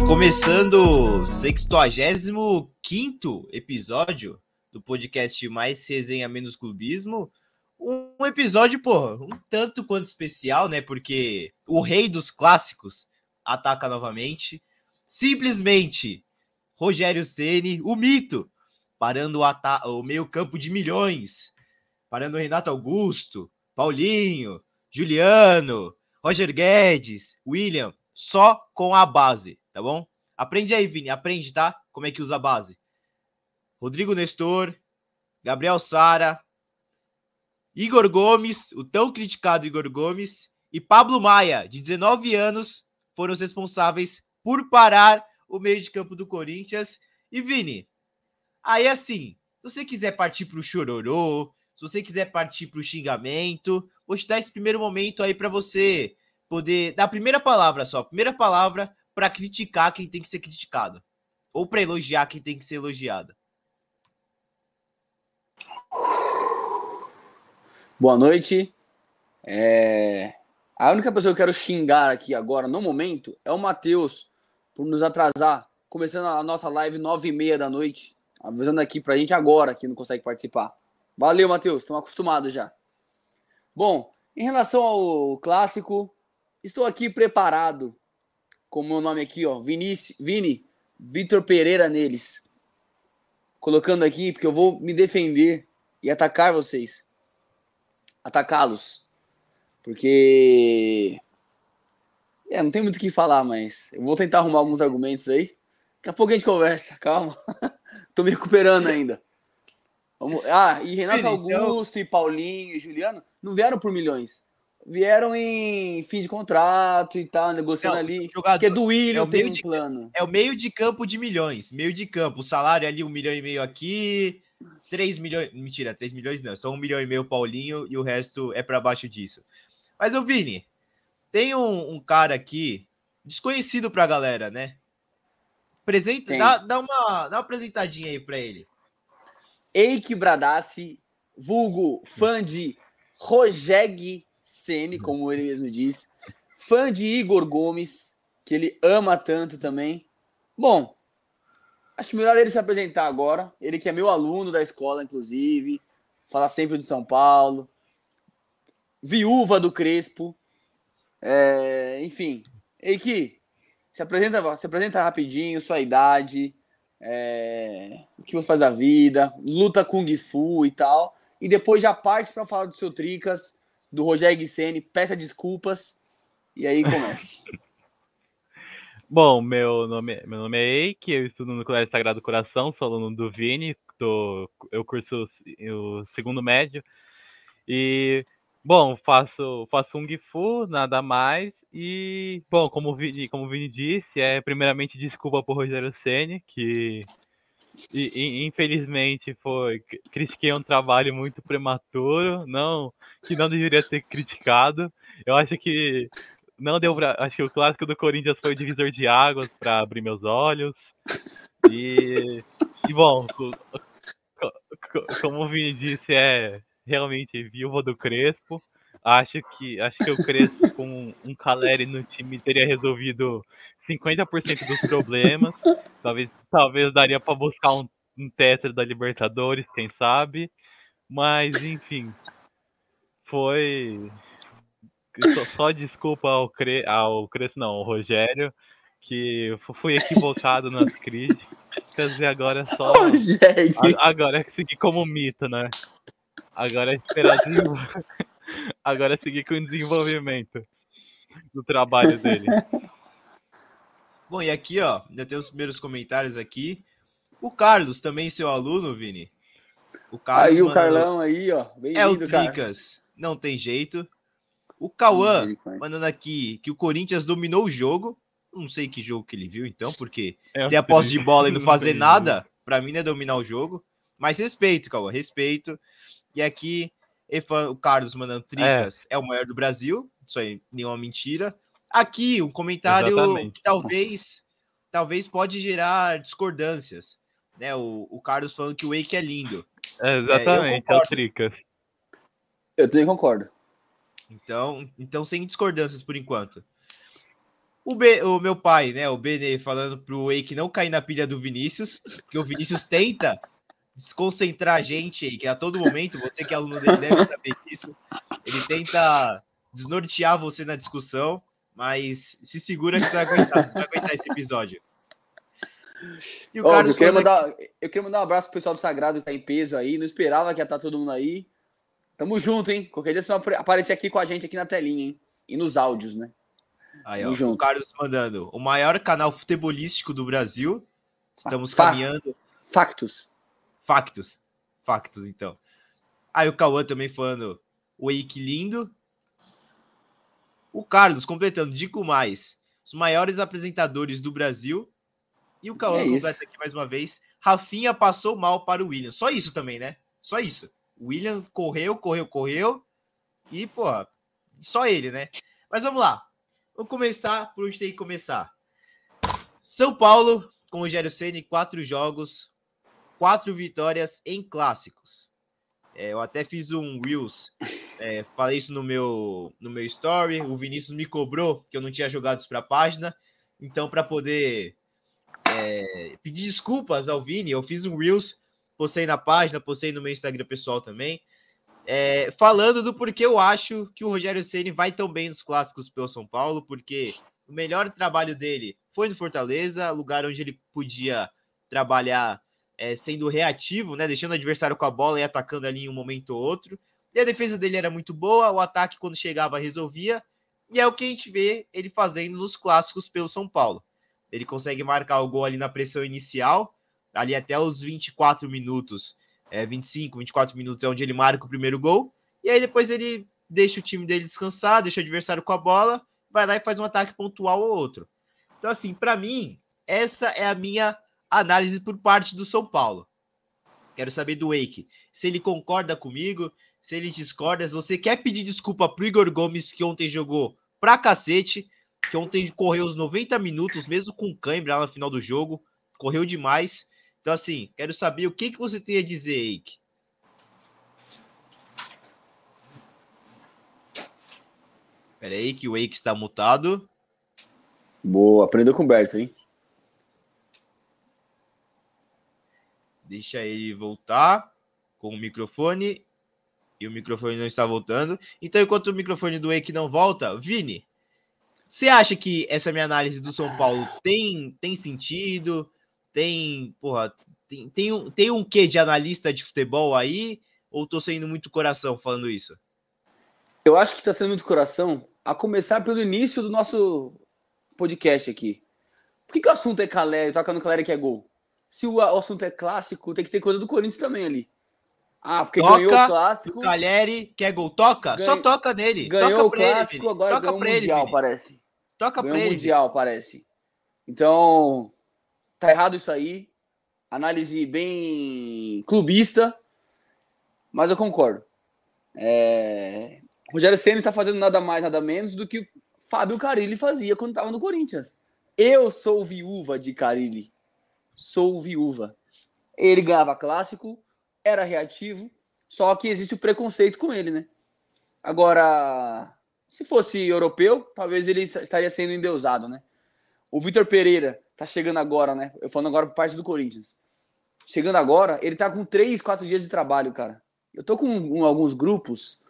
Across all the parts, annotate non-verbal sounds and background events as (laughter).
começando o 65 episódio do podcast Mais Resenha Menos Clubismo. Um episódio, pô, um tanto quanto especial, né? Porque o rei dos clássicos ataca novamente. Simplesmente Rogério Ceni, o mito, parando o, o meio-campo de milhões, parando Renato Augusto, Paulinho, Juliano, Roger Guedes, William, só com a base, tá bom? Aprende aí, Vini, aprende, tá? Como é que usa a base. Rodrigo Nestor, Gabriel Sara, Igor Gomes, o tão criticado Igor Gomes, e Pablo Maia, de 19 anos, foram os responsáveis por parar o meio de campo do Corinthians. E Vini, aí assim, se você quiser partir para o chororô, se você quiser partir para o xingamento, vou te dar esse primeiro momento aí para você poder dar a primeira palavra só, a primeira palavra para criticar quem tem que ser criticado ou para elogiar quem tem que ser elogiado. Boa noite. É... A única pessoa que eu quero xingar aqui agora, no momento, é o Matheus, por nos atrasar. Começando a nossa live nove e meia da noite. Avisando aqui pra gente agora que não consegue participar. Valeu, Matheus. Estamos acostumados já. Bom, em relação ao clássico, estou aqui preparado com o meu nome aqui, ó. Vinícius, Vini, Vitor Pereira neles. Colocando aqui, porque eu vou me defender e atacar vocês atacá-los. Porque. É, não tem muito o que falar, mas eu vou tentar arrumar alguns argumentos aí. Daqui a pouco a gente conversa, (laughs) calma. Tô me recuperando ainda. Vamos... Ah, e Renato então- Augusto, e Paulinho, e Juliano não vieram por milhões. Vieram em fim de contrato e tal, negociando não, ali. Jogador, porque do Willian é o meio um de, plano. É o meio de campo de milhões. Meio de campo. O salário ali, um milhão e meio aqui, 3 milhões. Mentira, 3 milhões não. Só 1 milhão e meio Paulinho e o resto é para baixo disso. Mas, o Vini, tem um, um, cara aqui, desconhecido pra galera, né? Apresenta, dá, dá, uma, dá uma apresentadinha aí pra ele. Eike Bradassi, vulgo fã de Rogeg Sene, como ele mesmo diz, fã de Igor Gomes, que ele ama tanto também. Bom, Acho melhor ele se apresentar agora. Ele que é meu aluno da escola, inclusive. Fala sempre de São Paulo. Viúva do Crespo. É, enfim. Eiki, se apresenta, se apresenta rapidinho, sua idade, é, o que você faz da vida, luta Kung Fu e tal. E depois já parte para falar do seu Tricas, do Rogério Guissene, peça desculpas. E aí começa. (laughs) Bom, meu nome, meu nome é Eike, eu estudo no Colégio Sagrado Coração, sou aluno do Vini, eu curso o segundo médio. E, bom, faço, faço um Gifu, nada mais. E, bom, como o Vini, como o Vini disse, é primeiramente desculpa por Rogério Ceni que e, e, infelizmente foi critiquei um trabalho muito prematuro, não que não deveria ser criticado. Eu acho que não deu pra. Acho que o clássico do Corinthians foi o divisor de águas para abrir meus olhos. E, e bom, como o Vini disse, é realmente viúva do Crespo. Acho que acho que o Crespo com um Caleri no time teria resolvido 50% dos problemas. Talvez talvez daria para buscar um, um da Libertadores, quem sabe. Mas enfim, foi só, só desculpa ao, Cre, ao Crespo, não, ao Rogério, que fui equivocado nas (laughs) críticas e agora é só. Rogério. Agora é seguir como mito, né? Agora é esperar (laughs) Agora é seguir com o desenvolvimento do trabalho dele. (laughs) Bom, e aqui, ó, ainda tem os primeiros comentários aqui. O Carlos, também seu aluno, Vini. O Carlos aí, mandou... o Carlão aí, ó. é o Tricas. Não tem jeito. O Cauã mandando aqui que o Corinthians dominou o jogo. Não sei que jogo que ele viu, então, porque é ter a posse de bola e (laughs) não fazer nada, para mim não é dominar o jogo. Mas respeito, Cauã, respeito. E aqui, o Carlos mandando tricas, é. é o maior do Brasil. Isso aí, nenhuma mentira. Aqui, um comentário Exatamente. que talvez, talvez pode gerar discordâncias. Né? O, o Carlos falando que o Wake é lindo. É, exatamente, é, é o Tricas. Eu também concordo. Então, então sem discordâncias por enquanto. O, B, o meu pai, né, o Benê, falando pro Wake não cair na pilha do Vinícius, porque o Vinícius tenta desconcentrar a gente aí, que a todo momento, você que é aluno dele deve saber disso, ele tenta desnortear você na discussão, mas se segura que você vai aguentar, você vai aguentar esse episódio. E o Carlos eu, queria mandar, eu queria mandar um abraço pro pessoal do Sagrado que tá em peso aí, não esperava que ia estar tá todo mundo aí. Tamo junto, hein? Qualquer dia você vai aparecer aqui com a gente aqui na telinha, hein? E nos áudios, né? Aí, ó, junto. o Carlos mandando. O maior canal futebolístico do Brasil. Estamos Fa caminhando. Factos. Factos. Factos, então. Aí o Cauã também falando. O Eike lindo. O Carlos completando. Digo mais. Os maiores apresentadores do Brasil. E o Cauã é completa aqui mais uma vez. Rafinha passou mal para o William. Só isso também, né? Só isso. O William correu, correu, correu. E, pô, só ele, né? Mas vamos lá. Vamos começar por onde tem que começar. São Paulo, com o Rogério Ceni, quatro jogos, quatro vitórias em clássicos. É, eu até fiz um Reels, é, falei isso no meu, no meu story. O Vinícius me cobrou que eu não tinha jogado isso para a página. Então, para poder é, pedir desculpas ao Vini, eu fiz um Reels, postei na página, postei no meu Instagram pessoal também é, falando do porquê eu acho que o Rogério Ceni vai tão bem nos clássicos pelo São Paulo, porque o melhor trabalho dele foi no Fortaleza, lugar onde ele podia trabalhar é, sendo reativo, né, deixando o adversário com a bola e atacando ali em um momento ou outro. E a defesa dele era muito boa, o ataque quando chegava resolvia, e é o que a gente vê ele fazendo nos clássicos pelo São Paulo. Ele consegue marcar o gol ali na pressão inicial, ali até os 24 minutos é, 25, 24 minutos é onde ele marca o primeiro gol. E aí depois ele deixa o time dele descansar, deixa o adversário com a bola, vai lá e faz um ataque pontual ou outro. Então, assim, para mim, essa é a minha análise por parte do São Paulo. Quero saber do Wake, se ele concorda comigo, se ele discorda, se você quer pedir desculpa pro Igor Gomes, que ontem jogou pra cacete, que ontem correu os 90 minutos, mesmo com cãibra lá no final do jogo, correu demais. Então, assim, quero saber o que, que você tem a dizer, Eike. Pera aí que o Eike está mutado. Boa, aprendeu com o Berto, hein? Deixa ele voltar com o microfone. E o microfone não está voltando. Então, enquanto o microfone do Eike não volta, Vini, você acha que essa minha análise do São Paulo tem, tem sentido? Tem, porra, tem, tem, um, tem um quê de analista de futebol aí? Ou tô sendo muito coração falando isso? Eu acho que tá sendo muito coração, a começar pelo início do nosso podcast aqui. Por que, que o assunto é Caleri, toca no Caleri que é gol? Se o, assunto é clássico, tem que ter coisa do Corinthians também ali. Ah, porque toca, ganhou o clássico. O Caleri quer gol, toca, ganha, só toca nele. Ganhou toca o clássico, ele, agora toca ganhou o mundial, ele, parece. Toca ganhou pra ele. mundial, parece. Então, Tá errado isso aí. Análise bem clubista, mas eu concordo. É... Rogério Ceni tá fazendo nada mais, nada menos do que o Fábio Carilli fazia quando estava no Corinthians. Eu sou viúva de Carilli. Sou viúva. Ele ganhava clássico, era reativo, só que existe o preconceito com ele, né? Agora, se fosse europeu, talvez ele estaria sendo endeusado, né? O Vitor Pereira tá chegando agora, né? Eu falando agora por parte do Corinthians. Chegando agora, ele tá com 3, 4 dias de trabalho, cara. Eu tô com um, alguns grupos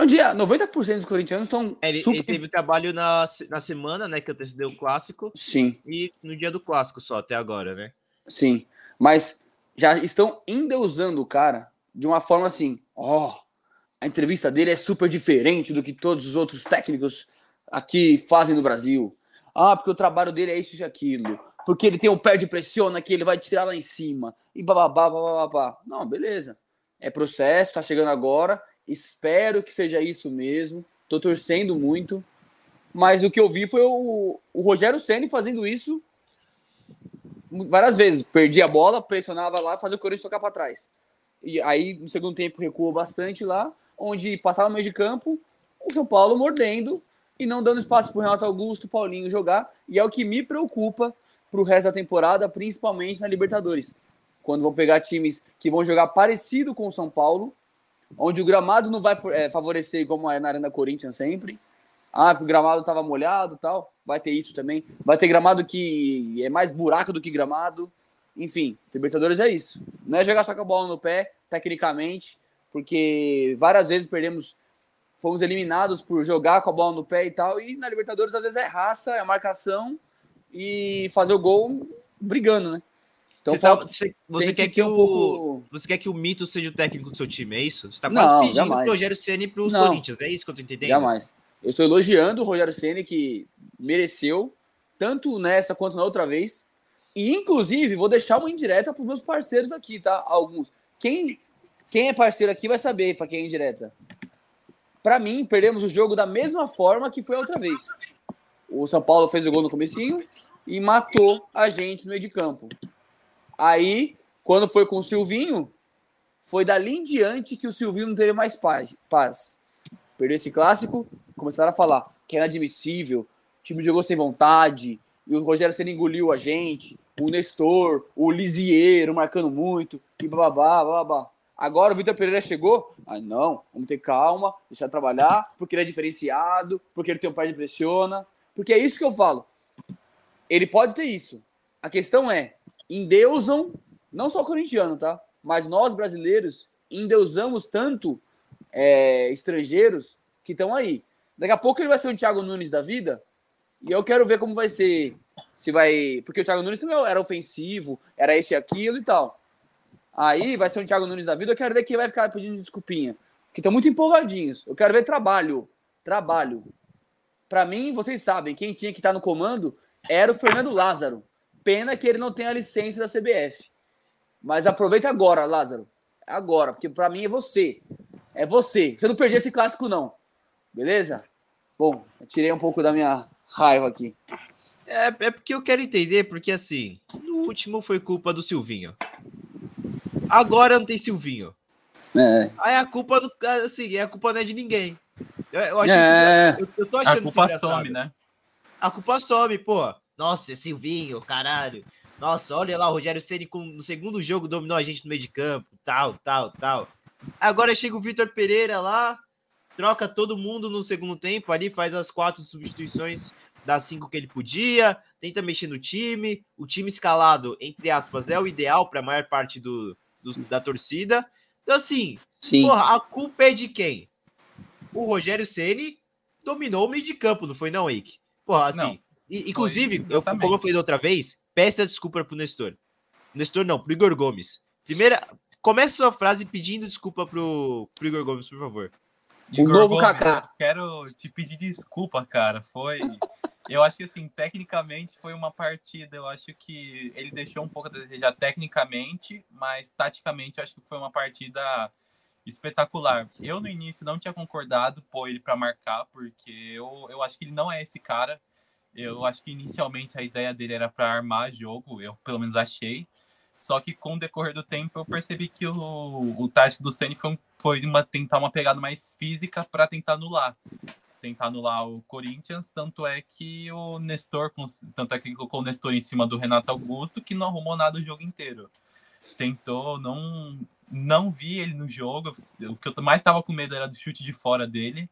onde 90% dos corintianos estão. É, ele, super... ele teve trabalho na, na semana, né? Que antecedeu o clássico. Sim. E no dia do clássico só, até agora, né? Sim. Mas já estão endeusando o cara de uma forma assim: ó, oh, a entrevista dele é super diferente do que todos os outros técnicos aqui fazem no Brasil. Ah, porque o trabalho dele é isso e aquilo. Porque ele tem um pé de pressiona que ele vai tirar lá em cima. E bababá, bababá. Não, beleza. É processo, tá chegando agora. Espero que seja isso mesmo. Tô torcendo muito. Mas o que eu vi foi o, o Rogério Senna fazendo isso várias vezes. Perdia a bola, pressionava lá, fazia o Corinthians tocar para trás. E aí, no segundo tempo, recuou bastante lá, onde passava no meio de campo, o São Paulo mordendo e não dando espaço para o Renato Augusto, Paulinho jogar. E é o que me preocupa para o resto da temporada, principalmente na Libertadores. Quando vão pegar times que vão jogar parecido com o São Paulo, onde o gramado não vai é, favorecer como é na Arena Corinthians sempre. Ah, o gramado estava molhado tal. Vai ter isso também. Vai ter gramado que é mais buraco do que gramado. Enfim, Libertadores é isso. Não é jogar só com a bola no pé, tecnicamente, porque várias vezes perdemos, fomos eliminados por jogar com a bola no pé e tal. E na Libertadores, às vezes, é raça, é marcação e fazer o gol brigando, né? Então, você, tá, você, você quer que, que o, pouco... você quer que o Mito seja o técnico do seu time, é isso? Você tá quase não, pedindo jamais. o Rogério Ceni para os Corinthians, é isso que eu tô entendendo? Jamais. Eu estou elogiando o Rogério Ceni que mereceu tanto nessa quanto na outra vez. E inclusive vou deixar uma indireta para os meus parceiros aqui, tá? Alguns. Quem quem é parceiro aqui vai saber para quem é indireta. Para mim, perdemos o jogo da mesma forma que foi a outra vez. O São Paulo fez o gol no comecinho e matou a gente no meio de campo. Aí, quando foi com o Silvinho, foi dali em diante que o Silvinho não teve mais paz. Perdeu esse clássico, começaram a falar que é inadmissível, o time jogou sem vontade, e o Rogério Senna engoliu a gente, o Nestor, o Lisieiro marcando muito, e babá, babá. Agora o Vitor Pereira chegou, ah não, vamos ter calma, deixar trabalhar, porque ele é diferenciado, porque ele tem um pai de pressiona, porque é isso que eu falo. Ele pode ter isso. A questão é, endeusam, não só o corintiano, tá? Mas nós brasileiros endeusamos tanto é, estrangeiros que estão aí. Daqui a pouco ele vai ser o Thiago Nunes da vida. E eu quero ver como vai ser. Se vai. Porque o Thiago Nunes também era ofensivo, era esse aquilo e tal. Aí vai ser um Thiago Nunes da vida. Eu quero ver quem vai ficar pedindo desculpinha. Que estão muito empolgadinhos. Eu quero ver trabalho. Trabalho. Para mim, vocês sabem, quem tinha que estar no comando era o Fernando Lázaro. Pena que ele não tem a licença da CBF. Mas aproveita agora, Lázaro. Agora, porque para mim é você. É você. Você não perdeu esse clássico, não. Beleza? Bom, tirei um pouco da minha raiva aqui. É, é porque eu quero entender, porque assim, no último foi culpa do Silvinho. Agora não tem Silvinho. É. Aí a culpa do. Assim, a culpa não é de ninguém. Eu, eu acho é. isso, eu, eu tô achando A culpa some, né? A culpa some, pô. Nossa, é Silvinho, caralho. Nossa, olha lá, o Rogério Ceni no segundo jogo dominou a gente no meio de campo, tal, tal, tal. Agora chega o Vitor Pereira lá, troca todo mundo no segundo tempo ali, faz as quatro substituições das cinco que ele podia, tenta mexer no time. O time escalado, entre aspas, é o ideal para a maior parte do, do, da torcida. Então, assim, Sim. Porra, a culpa é de quem? O Rogério Ceni dominou o meio de campo, não foi, não, Eike? Porra, assim, não. E, inclusive, eu, como eu falei da outra vez, peça desculpa pro Nestor. Nestor não, pro Igor Gomes. Primeira, comece sua frase pedindo desculpa pro, pro Igor Gomes, por favor. O novo Kaká. Quero te pedir desculpa, cara. Foi. Eu acho que assim, tecnicamente foi uma partida. Eu acho que ele deixou um pouco a desejar tecnicamente, mas taticamente eu acho que foi uma partida espetacular. Eu no início não tinha concordado pôr ele para marcar, porque eu, eu acho que ele não é esse cara. Eu acho que inicialmente a ideia dele era para armar jogo, eu pelo menos achei. Só que com o decorrer do tempo eu percebi que o, o tático do Ceni foi, foi uma, tentar uma pegada mais física para tentar anular. Tentar anular o Corinthians, tanto é que o Nestor, tanto é que ele colocou o Nestor em cima do Renato Augusto, que não arrumou nada o jogo inteiro. Tentou, não, não vi ele no jogo. O que eu mais estava com medo era do chute de fora dele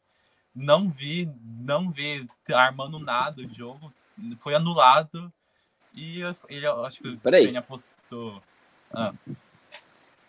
não vi, não vi armando nada o jogo. Foi anulado. E ele, acho que Peraí. ele apostou. Ah.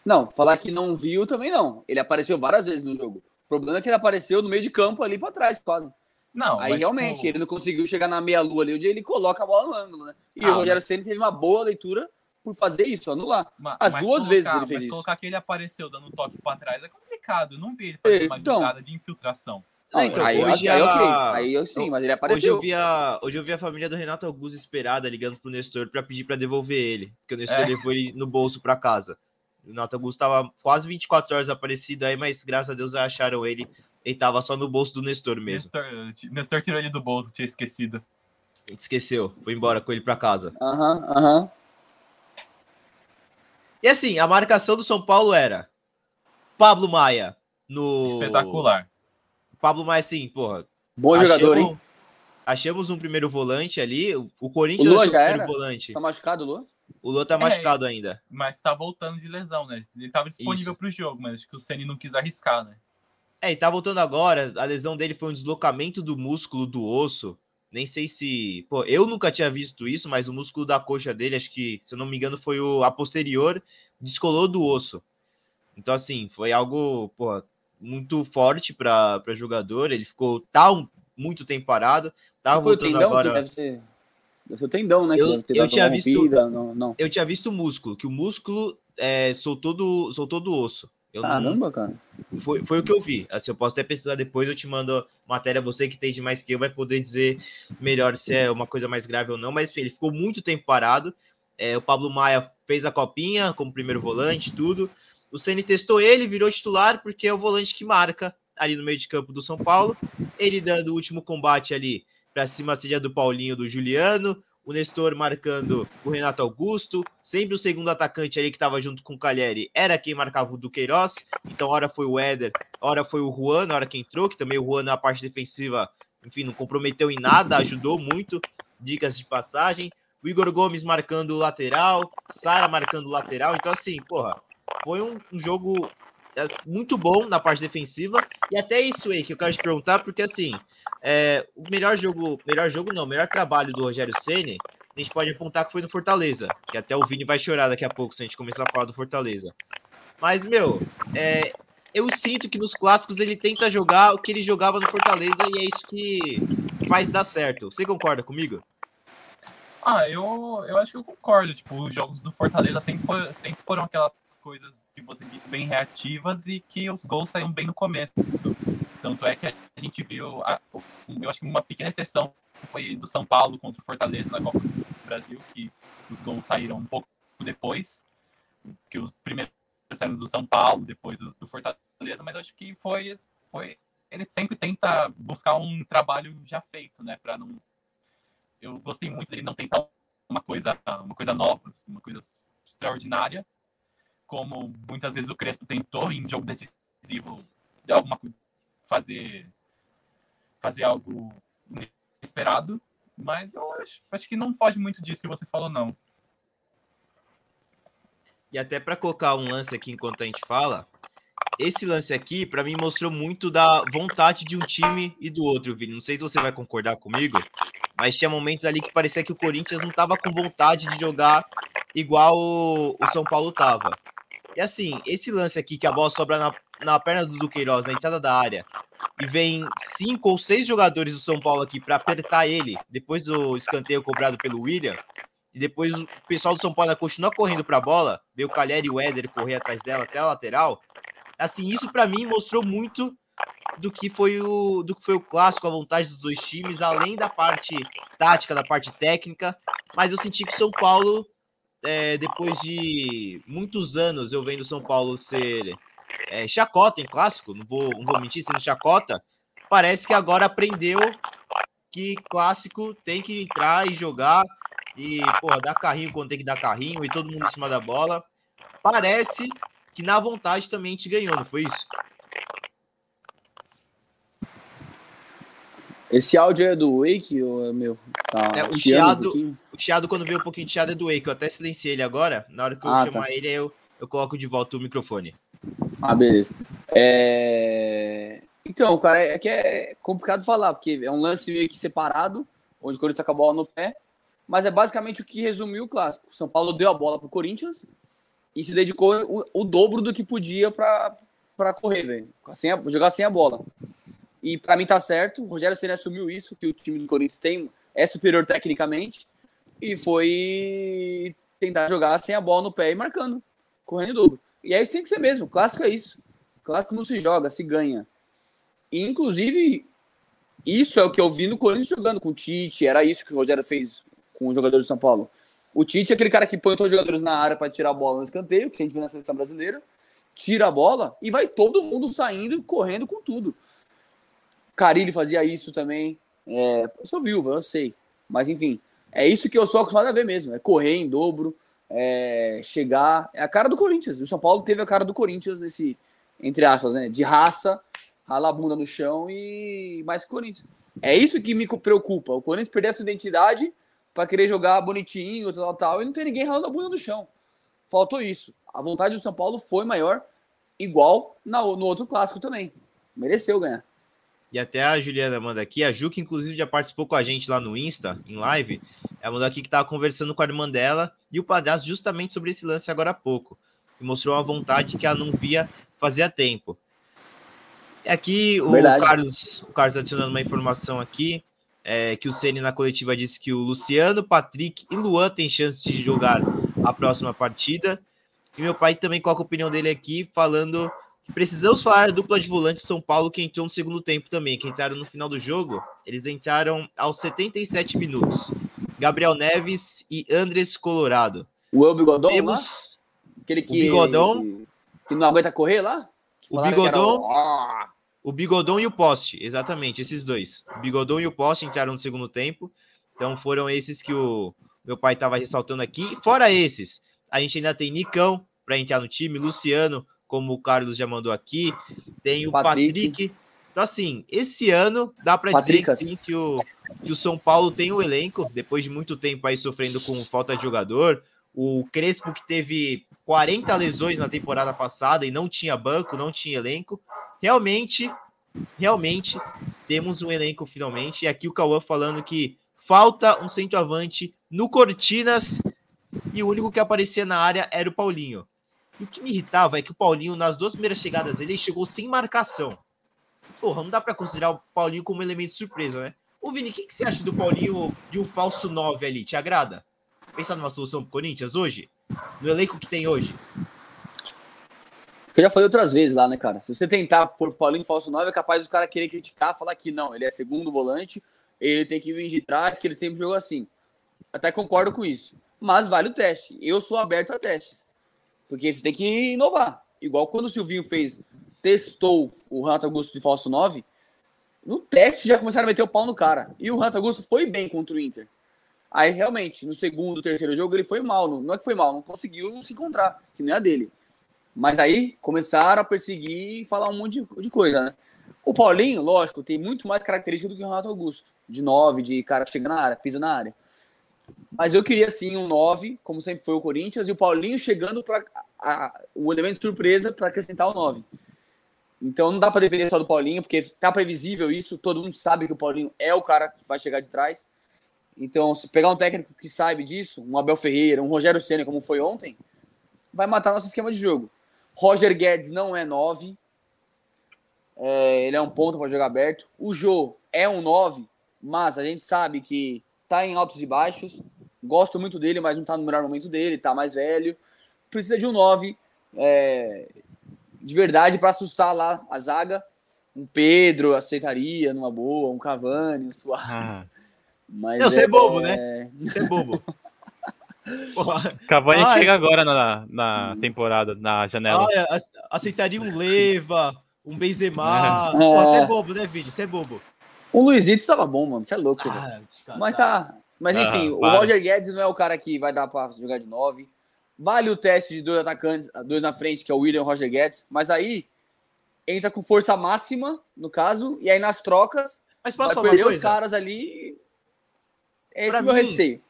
Não, falar que não viu também não. Ele apareceu várias vezes no jogo. O problema é que ele apareceu no meio de campo ali para trás, quase. Não, aí realmente tipo... ele não conseguiu chegar na meia-lua ali, onde ele coloca a bola no ângulo, né? E ah, o Rogério mas... Senna teve uma boa leitura por fazer isso, anular. Mas, As duas colocar, vezes ele fez isso. colocar que ele apareceu dando um toque para trás é complicado. Eu não vi ele fazer uma então, jogada de infiltração. Não, então, aí, hoje aí, a... aí eu sim, mas ele apareceu. Hoje eu, vi a, hoje eu vi a família do Renato Augusto esperada ligando pro Nestor para pedir para devolver ele, porque o Nestor é. levou ele no bolso para casa. O Renato Augusto tava quase 24 horas aparecido aí, mas graças a Deus acharam ele. Ele tava só no bolso do Nestor mesmo. Nestor, Nestor tirou ele do bolso, tinha esquecido. Esqueceu, foi embora com ele para casa. Aham, uhum, aham. Uhum. E assim, a marcação do São Paulo era Pablo Maia no. Espetacular. Pablo Maia, sim, porra. Bom achamos, jogador, hein? Achamos um primeiro volante ali. O Corinthians o Lua já primeiro era? volante. Tá machucado, o Lua? O Lua tá é, machucado ainda. Mas tá voltando de lesão, né? Ele tava disponível Isso. pro jogo, mas acho que o Ceni não quis arriscar, né? É, e tá voltando agora. A lesão dele foi um deslocamento do músculo do osso. Nem sei se. Pô, eu nunca tinha visto isso, mas o músculo da coxa dele, acho que, se eu não me engano, foi o a posterior, descolou do osso. Então, assim, foi algo, pô, muito forte para jogador. Ele ficou tá um, muito tempo parado. Tava Foi o voltando agora. O tendão, né? Eu- eu tinha visto- rompida, Não, não. Eu tinha visto o músculo, que o músculo é, soltou, do, soltou do osso. Eu não, Caramba, cara. foi, foi o que eu vi. Assim, eu posso até pesquisar depois, eu te mando matéria. Você que entende mais que eu vai poder dizer melhor se é uma coisa mais grave ou não. Mas enfim, ele ficou muito tempo parado. É, o Pablo Maia fez a copinha como primeiro volante, tudo. O Ceni testou ele, virou titular, porque é o volante que marca ali no meio de campo do São Paulo. Ele dando o último combate ali para cima, seja do Paulinho, do Juliano. O Nestor marcando o Renato Augusto. Sempre o segundo atacante ali que estava junto com o Calheri era quem marcava o Duqueiroz. Então, hora foi o Éder, hora foi o Juan, hora que entrou, que também o Juan na parte defensiva, enfim, não comprometeu em nada, ajudou muito. Dicas de passagem. O Igor Gomes marcando o lateral, Sara marcando o lateral. Então, assim, porra, foi um, um jogo é, muito bom na parte defensiva. E até isso aí que eu quero te perguntar, porque assim, é, o melhor jogo, melhor jogo não, o melhor trabalho do Rogério Ceni, a gente pode apontar que foi no Fortaleza, que até o Vini vai chorar daqui a pouco se a gente começar a falar do Fortaleza. Mas, meu, é, eu sinto que nos clássicos ele tenta jogar o que ele jogava no Fortaleza e é isso que faz dar certo. Você concorda comigo? Ah, eu, eu acho que eu concordo. Tipo, os jogos do Fortaleza sempre, foi- sempre foram aquelas coisas que você disse bem reativas e que os gols saíam bem no começo. Tanto é que a gente viu, a- eu acho que uma pequena exceção foi do São Paulo contra o Fortaleza na Copa do Brasil, que os gols saíram um pouco depois, que os primeiros saíram do São Paulo, depois do, do Fortaleza, mas acho que foi, foi ele sempre tenta buscar um trabalho já feito, né, para não eu gostei muito dele não tentar uma coisa, uma coisa nova, uma coisa extraordinária, como muitas vezes o Crespo tentou em jogo decisivo de alguma fazer fazer algo inesperado, mas eu acho, acho que não foge muito disso que você falou não. E até para colocar um lance aqui enquanto a gente fala, esse lance aqui para mim mostrou muito da vontade de um time e do outro, Vini. Não sei se você vai concordar comigo, mas tinha momentos ali que parecia que o Corinthians não tava com vontade de jogar igual o, o São Paulo tava. E assim, esse lance aqui que a bola sobra na, na perna do Duqueiroz, na entrada da área, e vem cinco ou seis jogadores do São Paulo aqui para apertar ele depois do escanteio cobrado pelo William. E depois o pessoal do São Paulo continua correndo para a bola, vê o Calheri e o Éder correr atrás dela até a lateral. Assim, isso para mim mostrou muito do que foi o do que foi o clássico, a vontade dos dois times, além da parte tática, da parte técnica. Mas eu senti que o São Paulo, é, depois de muitos anos eu vendo o São Paulo ser é, chacota em clássico, não vou, não vou mentir, sendo chacota, parece que agora aprendeu que clássico tem que entrar e jogar e, porra, dar carrinho quando tem que dar carrinho e todo mundo em cima da bola. Parece que na vontade também gente ganhou, não foi isso? Esse áudio é do Wake ou é meu? Tá É, o um chiado- pouquinho? O chiado, quando veio um pouquinho de chiado, é do Wake. Eu até silenciei ele agora. Na hora que eu Ah, chamar tá. ele, eu, eu coloco de volta o microfone. Ah, beleza. É... Então, cara, é que é complicado falar, porque é um lance meio que separado, onde o Corinthians tá com a bola no pé, mas é basicamente o que resumiu o clássico. O São Paulo deu a bola pro Corinthians e se dedicou o, o dobro do que podia pra correr, velho. Jogar sem a bola. E pra mim tá certo, o Rogério Ceni assumiu isso, que o time do Corinthians tem, é superior tecnicamente, e foi tentar jogar sem a bola no pé e marcando, correndo em dobro. E é isso que tem que ser mesmo. Clássico é isso. Clássico não se joga, se ganha. E, inclusive, isso é o que eu vi no Corinthians jogando com o Tite. Era isso que o Rogério fez com os jogadores de São Paulo. O Tite é aquele cara que põe todos os jogadores na área para tirar a bola no escanteio, que a gente vê na seleção brasileira. Tira a bola e vai todo mundo saindo, correndo com tudo. Carilli fazia isso também. É, eu sou viúva, eu sei. Mas, enfim, é isso que eu sou acostumado a ver mesmo. É correr em dobro, é, chegar. É a cara do Corinthians. O São Paulo teve a cara do Corinthians nesse, entre aspas, né? De raça, ralar a bunda no chão e mais Corinthians. É isso que me preocupa. O Corinthians perder a sua identidade para querer jogar bonitinho, tal, tal, e não tem ninguém ralando a bunda no chão. Faltou isso. A vontade do São Paulo foi maior, igual na, no outro clássico também. Mereceu ganhar. E até a Juliana manda aqui, a Ju, que inclusive já participou com a gente lá no Insta, em live, ela mandou aqui que tava conversando com a irmã dela e o padrasto justamente sobre esse lance agora há pouco. E mostrou uma vontade que ela não via fazia tempo. E aqui o Verdade. Carlos, o Carlos adicionando uma informação aqui, é, que o Ceni na coletiva disse que o Luciano, Patrick e Luan têm chance de jogar a próxima partida. E meu pai também coloca a opinião dele aqui, falando precisamos falar da dupla de volante São Paulo que entrou no segundo tempo também, que entraram no final do jogo. Eles entraram aos 77 minutos. Gabriel Neves e Andres Colorado. O El Bigodon lá? Temos Aquele que, Bigodon. que, não aguenta correr lá? Que O que era o Bigodon e o Poste, exatamente, esses dois. O Bigodon e o Poste entraram no segundo tempo. Então foram esses que o meu pai estava ressaltando aqui. Fora esses, a gente ainda tem Nicão para entrar no time, Luciano, como o Carlos já mandou aqui, tem o Patrick. Patrick. Então, assim, esse ano dá para dizer sim, que, o, que o São Paulo tem o elenco, depois de muito tempo aí sofrendo com falta de jogador. O Crespo, que teve 40 lesões na temporada passada e não tinha banco, não tinha elenco. Realmente, realmente, temos um elenco finalmente. E aqui o Cauã falando que falta um centroavante no Cortinas e o único que aparecia na área era o Paulinho. O que me irritava é que o Paulinho, nas duas primeiras chegadas dele, ele chegou sem marcação. Porra, não dá pra considerar o Paulinho como elemento surpresa, né? Ô, Vini, o que, que você acha do Paulinho de um falso 9 ali? Te agrada? Pensar numa solução pro Corinthians hoje? No elenco que tem hoje? eu já falei outras vezes lá, né, cara? Se você tentar por Paulinho falso 9, é capaz dos caras querer criticar, falar que não, ele é segundo volante, ele tem que vir de trás, que ele sempre jogou assim. Até concordo com isso. Mas vale o teste. Eu sou aberto a testes. Porque você tem que inovar. Igual quando o Silvinho fez, testou o Renato Augusto de falso 9, no teste já começaram a meter o pau no cara. E o Renato Augusto foi bem contra o Inter. Aí, realmente, no segundo, terceiro jogo, ele foi mal. Não é que foi mal, não conseguiu se encontrar, que não é a dele. Mas aí começaram a perseguir e falar um monte de, coisa, né? O Paulinho, lógico, tem muito mais característica do que o Renato Augusto. De 9, de cara que chega na área, pisa na área. Mas eu queria sim um 9, como sempre foi o Corinthians, e o Paulinho chegando para o elemento surpresa para acrescentar o 9. Então não dá para depender só do Paulinho, porque tá previsível isso, todo mundo sabe que o Paulinho é o cara que vai chegar de trás. Então, se pegar um técnico que sabe disso, um Abel Ferreira, um Rogério Ceni, como foi ontem, vai matar nosso esquema de jogo. Roger Guedes não é 9. É, ele é um ponto para jogar aberto. O Jô é um 9, mas a gente sabe que tá em altos e baixos. Gosto muito dele, mas não tá no melhor momento dele, tá mais velho. Precisa de um 9 é, de verdade para assustar lá a zaga. Um Pedro aceitaria numa boa, um Cavani, um Suárez. Ah, Mas Não, você é bobo, né? Você é bobo. (laughs) Porra, Cavani Ah, chega esse- agora na, na temporada, na janela. olha, ace- aceitaria um Leva, um Benzema. (laughs) É. Pô, Você é bobo, né, Vini? Você é bobo. O Luizito estava bom, mano. Você é louco. Ah, cara, Mas tá. Mas enfim, Ah, o para. Roger Guedes não é o cara que vai dar pra jogar de 9. Vale o teste de dois atacantes, dois na frente, que é o William e o Roger Guedes. Mas aí entra com força máxima, no caso, e aí nas trocas Mas posso vai perder os caras ali. Esse Pra é o meu mim, receio.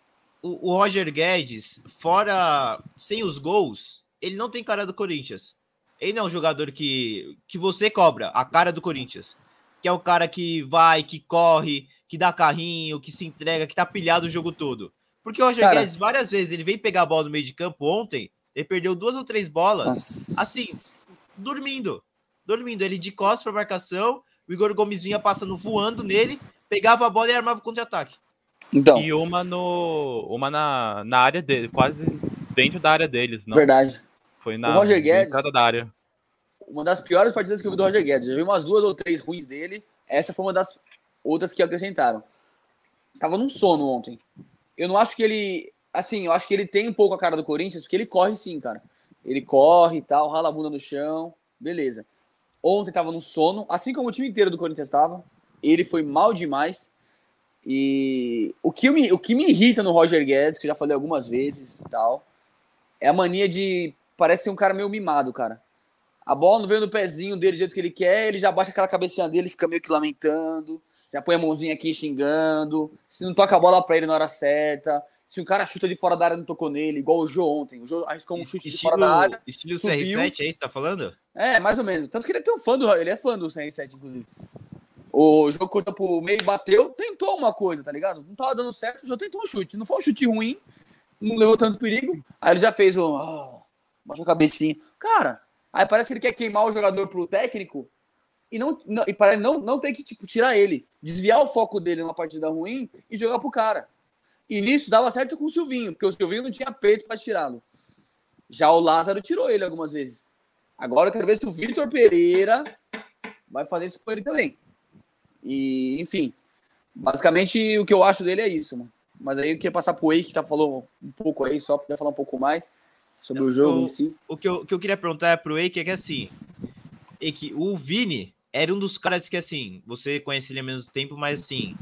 O, o Roger Guedes, fora sem os gols, ele não tem cara do Corinthians. Ele não é um jogador que, que você cobra, a cara do Corinthians. Que é o cara que vai, que corre, que dá carrinho, que se entrega, que tá pilhado o jogo todo. Porque o Roger Cara. Guedes, várias vezes, ele veio pegar a bola no meio de campo ontem, ele perdeu duas ou três bolas, Nossa. assim, dormindo. Dormindo. Ele de costas pra marcação, o Igor Gomes vinha passando voando nele, pegava a bola e armava o contra-ataque. Então, E uma no. Uma na, na área dele, quase dentro da área deles, não? verdade. Foi na O Roger na Guedes- entrada da área. Uma das piores partidas que eu vi do Roger Guedes. Já vi umas duas ou três ruins dele. Essa foi uma das outras que acrescentaram. Tava num sono ontem. Eu não acho que ele. Assim, eu acho que ele tem um pouco a cara do Corinthians, porque ele corre sim, cara. Ele corre e tal, rala a bunda no chão. Beleza. Ontem tava no sono, assim como o time inteiro do Corinthians estava. Ele foi mal demais. E o que, me, o que me irrita no Roger Guedes, que eu já falei algumas vezes e tal, é a mania de. Parece ser um cara meio mimado, cara. A bola não veio no pezinho dele do jeito que ele quer, ele já baixa aquela cabecinha dele, fica meio que lamentando, já põe a mãozinha aqui xingando. Se não toca a bola pra ele na hora certa, Se um cara chuta de fora da área não tocou nele, igual o Jô ontem. O Jô arriscou um chute de Estilo, fora da área. estilo subiu. CR7, é isso que tá falando? É, mais ou menos. Tanto que ele é tão fã do. Ele é fã do CR7, inclusive. O jogo cortou pro meio, bateu, tentou uma coisa, tá ligado? Não tava dando certo, o Jô tentou um chute. Não foi um chute ruim, não levou tanto perigo. Aí ele já fez o. ah, baixou a cabecinha. Cara, aí parece que ele quer queimar o jogador pro técnico e não, não e para não, não ter que tipo, tirar ele, desviar o foco dele numa partida ruim e jogar pro cara. E nisso dava certo com o Silvinho, porque o Silvinho não tinha peito para tirá-lo. Já o Lázaro tirou ele algumas vezes. Agora eu quero ver se o Vitor Pereira vai fazer isso com ele também. E, enfim, basicamente o que eu acho dele é isso, mano. Mas aí eu queria passar pro Eike, que tá falando um pouco aí, só para falar um pouco mais sobre o jogo Eu- em si. O que eu, o que eu queria perguntar pro Eike é que assim, Eike, o Vini era um dos caras que assim, você conhece ele há menos tempo, mas assim,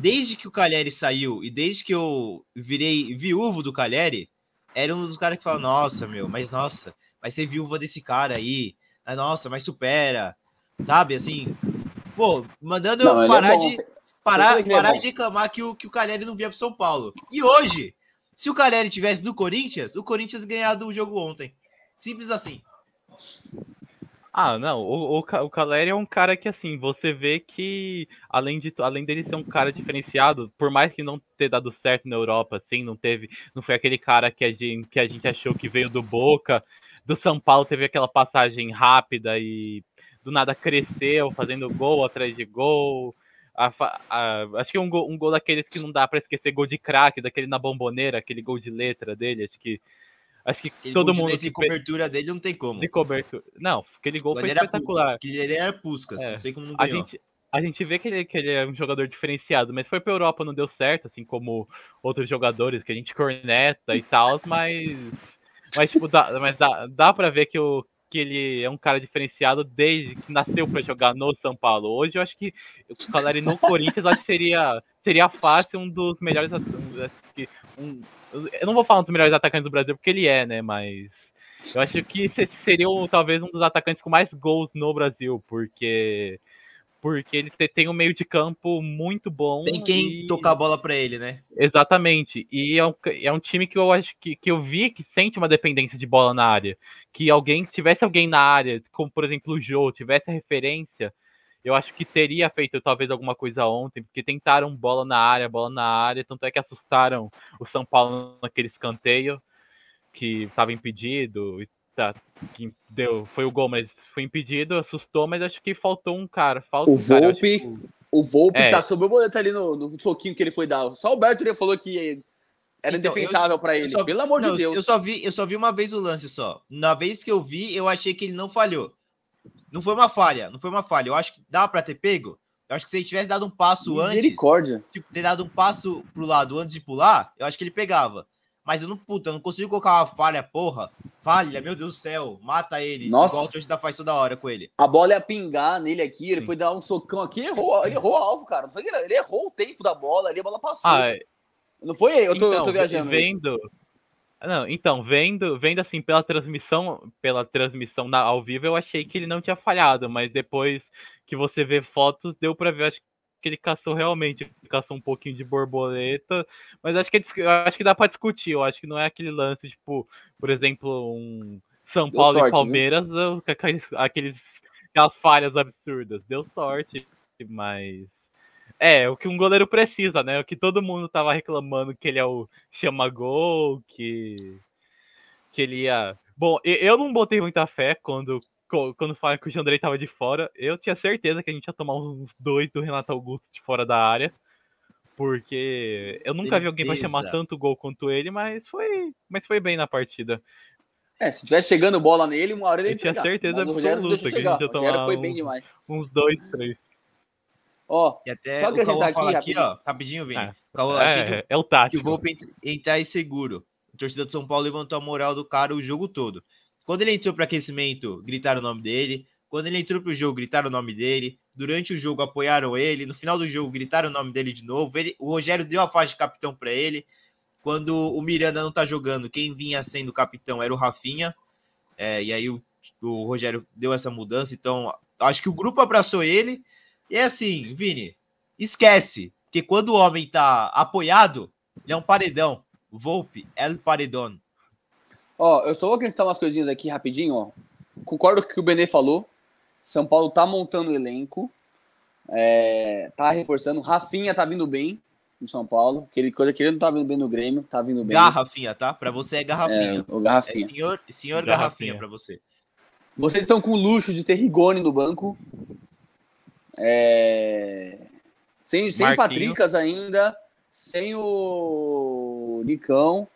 desde que o Calheri saiu e desde que eu virei viúvo do Calheri, era um dos caras que fala, nossa, meu, mas nossa, vai ser viúva desse cara aí, nossa, mas supera, sabe, assim, pô, mandando eu Não, ele é parar bom, de parar, é parar de reclamar que o, que o Calheri não vinha pro São Paulo. E hoje, se o Calheri tivesse no Corinthians, o Corinthians ganhado o jogo ontem. Simples assim. Ah, não, o, o, o Caleri é um cara que, assim, você vê que, além, de, além dele ser um cara diferenciado, por mais que não ter dado certo na Europa, assim, não teve, não foi aquele cara que a gente, que a gente achou que veio do Boca, do São Paulo teve aquela passagem rápida e do nada cresceu, fazendo gol atrás de gol. A a- acho que um gol, um gol daqueles que não dá pra esquecer, gol de craque, daquele na bomboneira, aquele gol de letra dele, acho que acho que Aquele todo de mundo letra se e pe- cobertura dele não tem como. de cobertura. Não, aquele gol foi espetacular. Aquele ele era Puskas, É. não sei como não A ganhou. gente, a gente vê que ele, que ele é um jogador diferenciado, mas foi pra Europa, não deu certo, assim como outros jogadores que a gente corneta e tal, mas. Mas, tipo, dá, mas dá, dá pra ver que, o, que ele é um cara diferenciado desde que nasceu pra jogar no São Paulo. Hoje eu acho que o Caleri no Corinthians acho que seria, seria fácil um dos melhores. um- eu não vou falar um dos melhores atacantes do Brasil, porque ele é, né? Mas. Eu acho que seria talvez um dos atacantes com mais gols no Brasil, porque porque ele te- tem um meio de campo muito bom. Tem quem e- tocar a bola pra ele, né? Exatamente. E é um, é um time que eu acho que, que eu vi que sente uma dependência de bola na área. Que alguém, se tivesse alguém na área, como por exemplo o Jô, tivesse a referência, eu acho que teria feito talvez alguma coisa ontem, porque tentaram bola na área, bola na área, tanto é que assustaram o São Paulo naquele escanteio que estava impedido e tá, deu, foi o gol, mas foi impedido, assustou, mas acho que faltou um cara, falta O um cara, Volpe. que- O Volpe É. tá sob o boleto ali no, no soquinho que ele foi dar. Só o Alberto ele falou que era Então, indefensável pra eu ele. só- Pelo amor Não, de Deus. Eu só, vi, eu só vi uma vez o lance só. Na vez que eu vi, eu achei que ele não falhou. Não foi uma falha, não foi uma falha. Eu acho que dá pra ter pego. Eu acho que se ele tivesse dado um passo antes, Misericórdia. tipo, ter dado um passo pro lado antes de pular, eu acho que ele pegava. Mas eu não, puta, eu não consigo colocar uma falha, porra. Falha, meu Deus do céu, mata ele. Nossa. Igual o torcida faz toda hora com ele. A bola ia pingar nele aqui, ele Sim. foi dar um socão aqui, errou, errou o alvo, cara. Não foi que ele, ele errou o tempo da bola ali, a bola passou. Ah, não foi eu tô, eu então, tô viajando. aí. Vendo. Não, então, vendo, vendo assim pela transmissão, pela transmissão na- ao vivo, eu achei que ele não tinha falhado, mas depois que você vê fotos, deu pra ver, acho que ele caçou realmente, ele caçou um pouquinho de borboleta, mas acho que é acho que dá pra discutir, eu acho que não é aquele lance, tipo, por exemplo, um São Paulo sorte, e Palmeiras, eu- com aqueles, aqueles aquelas falhas absurdas. Deu sorte, mas é, o que um goleiro precisa, né? O que todo mundo tava reclamando que ele é o chama-gol, que, que ele ia. Bom, eu não botei muita fé quando, quando falaram que o Jandrei tava de fora. Eu tinha certeza que a gente ia tomar uns dois do Renato Augusto de fora da área. Porque eu nunca vi alguém pra chamar Certeza. tanto gol quanto ele, mas foi, mas foi bem na partida. É, se tivesse chegando bola nele, uma hora ele Eu ia tinha pegar. certeza Mas não absoluta que a gente ia tomar foi bem demais. Uns dois, três. Ó, E até Só o Cauã acrescentar fala aqui, aqui, ó, rapidinho, Vini. É. Achei que, É, é o que tático. o Volpe ent- entrar inseguro. A torcida de São Paulo levantou a moral do cara o jogo todo. Quando ele entrou para aquecimento, gritaram o nome dele. Quando ele entrou pro jogo, gritaram o nome dele. Durante o jogo, apoiaram ele. No final do jogo, gritaram o nome dele de novo. Ele, o Rogério deu a faixa de capitão para ele. Quando o Miranda não tá jogando, quem vinha sendo capitão era o Rafinha. É, e aí o, o Rogério deu essa mudança. Então, acho que o grupo abraçou ele. E é assim, Vini, esquece que quando o homem tá apoiado, ele é um paredão. Volpe, El Paredon. Ó, eu só vou acrescentar umas coisinhas aqui rapidinho, ó. Concordo com o que o Benê falou. São Paulo tá montando o elenco. É, tá reforçando. Rafinha tá vindo bem no São Paulo. Aquele coisa que ele não tá vindo bem no Grêmio, tá vindo bem. Garrafinha, tá? Pra você é garrafinha. É, o É, Garrafinha. senhor, senhor Garrafinha. garrafinha pra você. Vocês estão com o luxo de ter Rigoni no banco. É, Sem, sem. Patricas ainda. Sem o Nicão.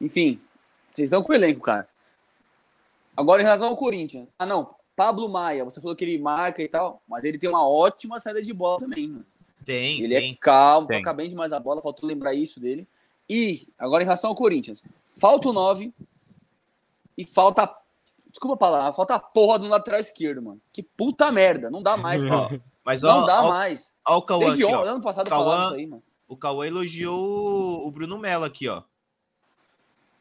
Enfim, vocês estão com o elenco, cara. Agora, em relação ao Corinthians. Ah, não. Pablo Maia, você falou que ele marca e tal, mas ele tem uma ótima saída de bola também. Mano. Tem, Ele tem. é calmo, Tem. toca bem demais a bola, faltou lembrar isso dele. E, agora em relação ao Corinthians, falta o 9 e falta. Desculpa a palavra, falta a porra do lateral esquerdo, mano. Que puta merda, não dá mais, (laughs) Ó, cara. mas Não ó, dá ó, mais. ó o Cauã Desde aqui, ó. ano passado Cauã- isso aí, mano. O Cauã elogiou o Bruno Mello aqui, ó.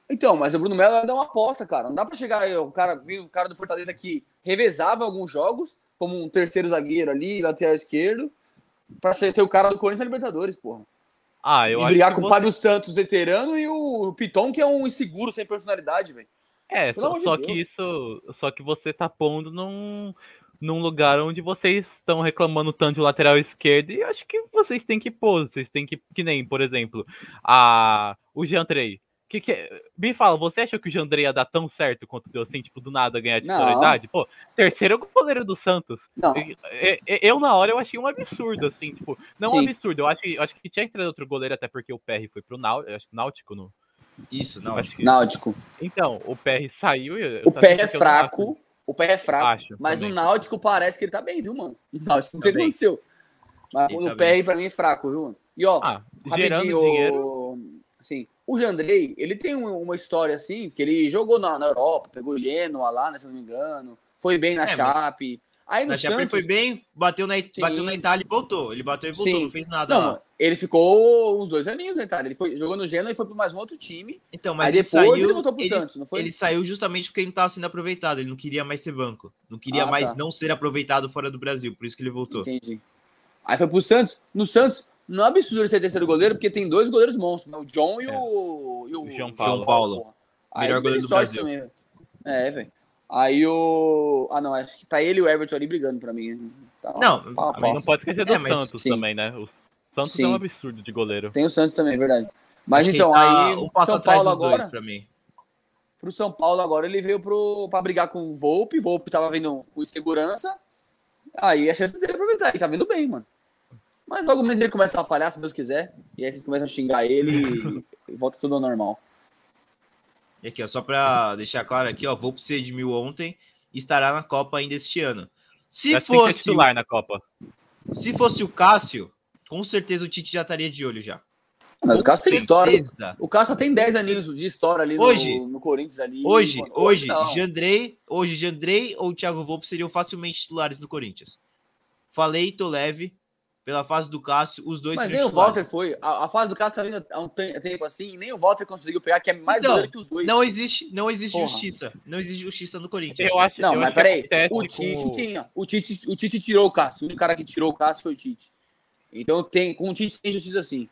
Então, mas o Bruno Melo ainda é uma aposta, cara. Não dá pra chegar aí, o cara, vir o cara do Fortaleza que revezava alguns jogos, como um terceiro zagueiro ali, lateral esquerdo, pra ser, ser o cara do Corinthians na Libertadores, porra. Ah, eu e acho brigar com o Fábio Santos, veterano, e o Piton, que é um inseguro sem personalidade, velho. É, Pelo só, de só Deus. que isso. Só que você tá pondo num, num lugar onde vocês estão reclamando tanto de lateral esquerdo e acho que vocês têm que pôr. Vocês têm que. Que nem, por exemplo, a, o Jeandrei. Que que é- Me fala, você acha que o Jeandrei ia dar tão certo quanto deu assim, tipo, do nada ganhar titularidade? Pô, terceiro goleiro do Santos. Não, E- e- e- Eu, na hora, eu achei um absurdo, assim, tipo, não um Sim. absurdo, eu acho, que- eu acho que tinha que trazer outro goleiro, até porque o PR foi pro Náutico, acho que Náutico, no, Isso, não. acho que- Náutico. Então, o PR saiu e... eu O pé é eu fraco. O pé é fraco. Acho, mas também. no Náutico parece que ele tá bem, viu, mano? No Náutico não sei o que bem. aconteceu. Mas Ele o tá PR pra mim é fraco, viu, mano? E ó, Ah, rapidinho, dinheiro... assim, o Jandrei, ele tem um- uma história assim, que ele jogou na, na Europa, pegou Genoa lá, né, se não me engano, foi bem na É, Chape. Aí no Na Chape Santos, foi bem, bateu na, Sim. bateu na Itália e voltou. Ele bateu e voltou, Sim. não fez nada não, lá. ele ficou uns dois aninhos na Itália. Ele foi, jogou no Genoa e foi para mais um outro time. Então, mas Aí ele depois saiu. ele voltou pro ele, Santos, não foi? ele saiu justamente porque ele não estava sendo aproveitado. Ele não queria mais ser banco. Não queria Ah, mais tá. não ser aproveitado fora do Brasil. Por isso que ele voltou. Entendi. Aí foi pro Santos. No Santos, não é absurdo ele ser terceiro goleiro, porque tem dois goleiros monstros, né? O John e o. E o O João Paulo. Paulo. porra. Aí Melhor goleiro do Brasil. também. É, velho. Aí o. Ah, não, acho que tá ele e o Everton ali brigando pra mim. Tá, Não, pau pau. Não pode esquecer do É, mas Santos sim. também, né? O Santos Sim. é um absurdo de goleiro. Tem o Santos também, é verdade. Mas Acho então, tá aí passo São atrás Paulo dos agora, dois pra mim. pro São Paulo agora, ele veio pro, pra brigar com o Volpe. Volpe tava vindo com insegurança. Aí a chance dele é aproveitar. Ele tá vindo bem, mano. Mas logo menos ele começa a falhar, se Deus quiser. E aí vocês começam a xingar ele e, volta tudo ao normal. E aqui, ó, só pra deixar claro aqui, ó, vou pro C de mil ontem e estará na Copa ainda este ano. Se Mas tem que ser fosse, titular na Copa. se fosse o Cássio, com certeza o Tite já estaria de olho já. Mas o Cássio tem história. Certeza. O Cássio só tem 10 aninhos de história ali no, Hoje. no Corinthians ali. Hoje, Mano, hoje, não. Jandrei, hoje Jandrei ou Thiago Volpe seriam facilmente titulares do Corinthians. Falei, tô leve, pela fase do Cássio, os dois Mas nem o titulares. Walter foi. A, a fase do Cássio tá vindo há um te- tempo assim, e nem o Walter conseguiu pegar, que é mais Então, goleiro que os dois. Não existe, não existe Porra. justiça. Não existe justiça no Corinthians. Eu acho, Não, eu mas peraí. O com- Tite tinha. O Tite, o Tite tirou o Cássio. O único cara que tirou o Cássio foi o Tite. Então tem, com o Tite tem justiça sim.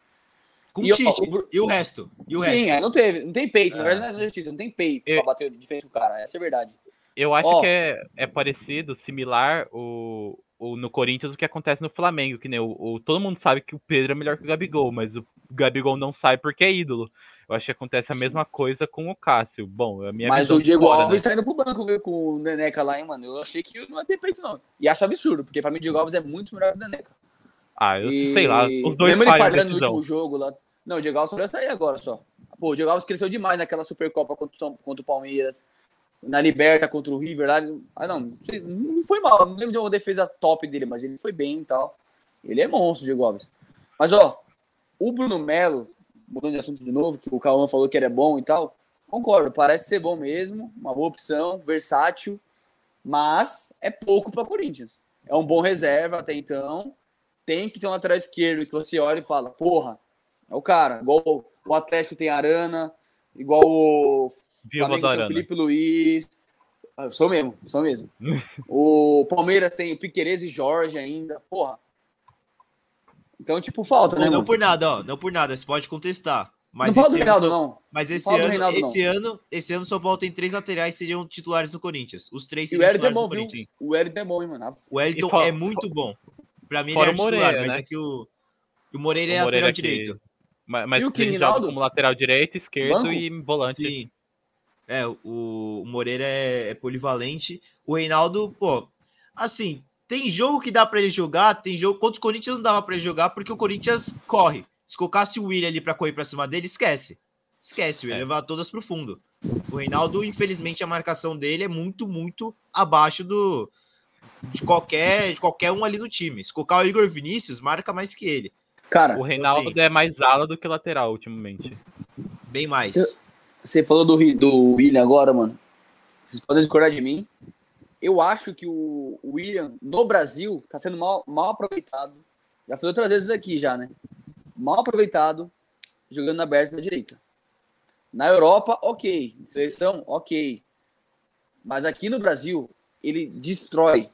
Com E, o Tite. o E o resto? E o sim, resto? é, não teve. Não tem peito. Na É. verdade, não é justiça. Não tem peito Eu- pra bater de frente com o cara. Essa é a verdade. Eu acho Ó. que é, é parecido, similar o, o, no Corinthians o que acontece no Flamengo, que nem o, o- todo mundo sabe que o Pedro é melhor que o Gabigol, mas o Gabigol não sai porque é ídolo. Eu acho que acontece a mesma coisa com o Cássio. Bom, a minha Mas o Diego fora, Alves né? tá indo pro banco, viu, com o Neneca lá, hein, mano. Eu achei que não ia ter peito, não. E acho absurdo, porque pra mim o Diego Alves é muito melhor que o Neneca. Ah, eu E- sei lá, os dois Mesmo ele falhando no decisão. último jogo lá. Não, o Diego Alves só vai sair agora só. Pô, o Diego Alves cresceu demais naquela Supercopa contra o, São- contra o Palmeiras. Na Liberta contra o River lá. Ah, não. não foi mal. Não lembro de uma defesa top dele, mas ele foi bem e tal. Ele é monstro, Diego Alves. Mas, ó, o Bruno Melo, mudando de assunto de novo, que o Cauã falou que é bom e tal. Concordo, parece ser bom mesmo. Uma boa opção, versátil. Mas é pouco para Corinthians. É um bom reserva até então. Tem que ter um lateral esquerdo que você olha e fala, porra, é o cara. Igual o Atlético tem Arana, igual o Viva Flamengo tem o. Felipe Luiz. Ah, sou mesmo, sou mesmo. (laughs) o Palmeiras tem o Piquerez e Jorge ainda. Porra. Então, tipo, falta, né, não mano? por nada, ó. Não por nada, você pode contestar. Mas não fala do Reinaldo, só- não. Mas esse do ano, Reinaldo, esse ano, esse ano São Paulo tem três laterais que seriam titulares do Corinthians. Os três seriam é titulares bom, do viu? Corinthians. O Wellington é bom, hein, mano. O Wellington é muito bom. Pra mim fora ele é o titular, Moreira, mas né? é que o, o Moreira é O Moreira lateral que- direito. Mas, mas E o joga Rinaldo? como lateral direito, esquerdo Banco? e volante. Sim. É, o, Moreira é, é polivalente. O Reinaldo, pô, assim, tem jogo que dá pra ele jogar, tem jogo contra o Corinthians não dava pra ele jogar porque o Corinthians corre. Se colocasse o William ali pra correr pra cima dele, esquece. Esquece, o William É. levar todas pro fundo. O Reinaldo, infelizmente, a marcação dele é muito, muito abaixo do de qualquer, de qualquer um ali no time. Se colocar o Igor Vinícius, marca mais que ele. Cara, O Reinaldo assim- é mais ala do que lateral ultimamente. Bem mais. Se- você falou do, do William agora, mano. Vocês podem discordar de mim. Eu acho que o o William, no Brasil, tá sendo mal, mal aproveitado. Já falei outras vezes aqui, já, né? Mal aproveitado, jogando aberto na direita. Na Europa, ok. Seleção, ok. Mas aqui no Brasil, ele destrói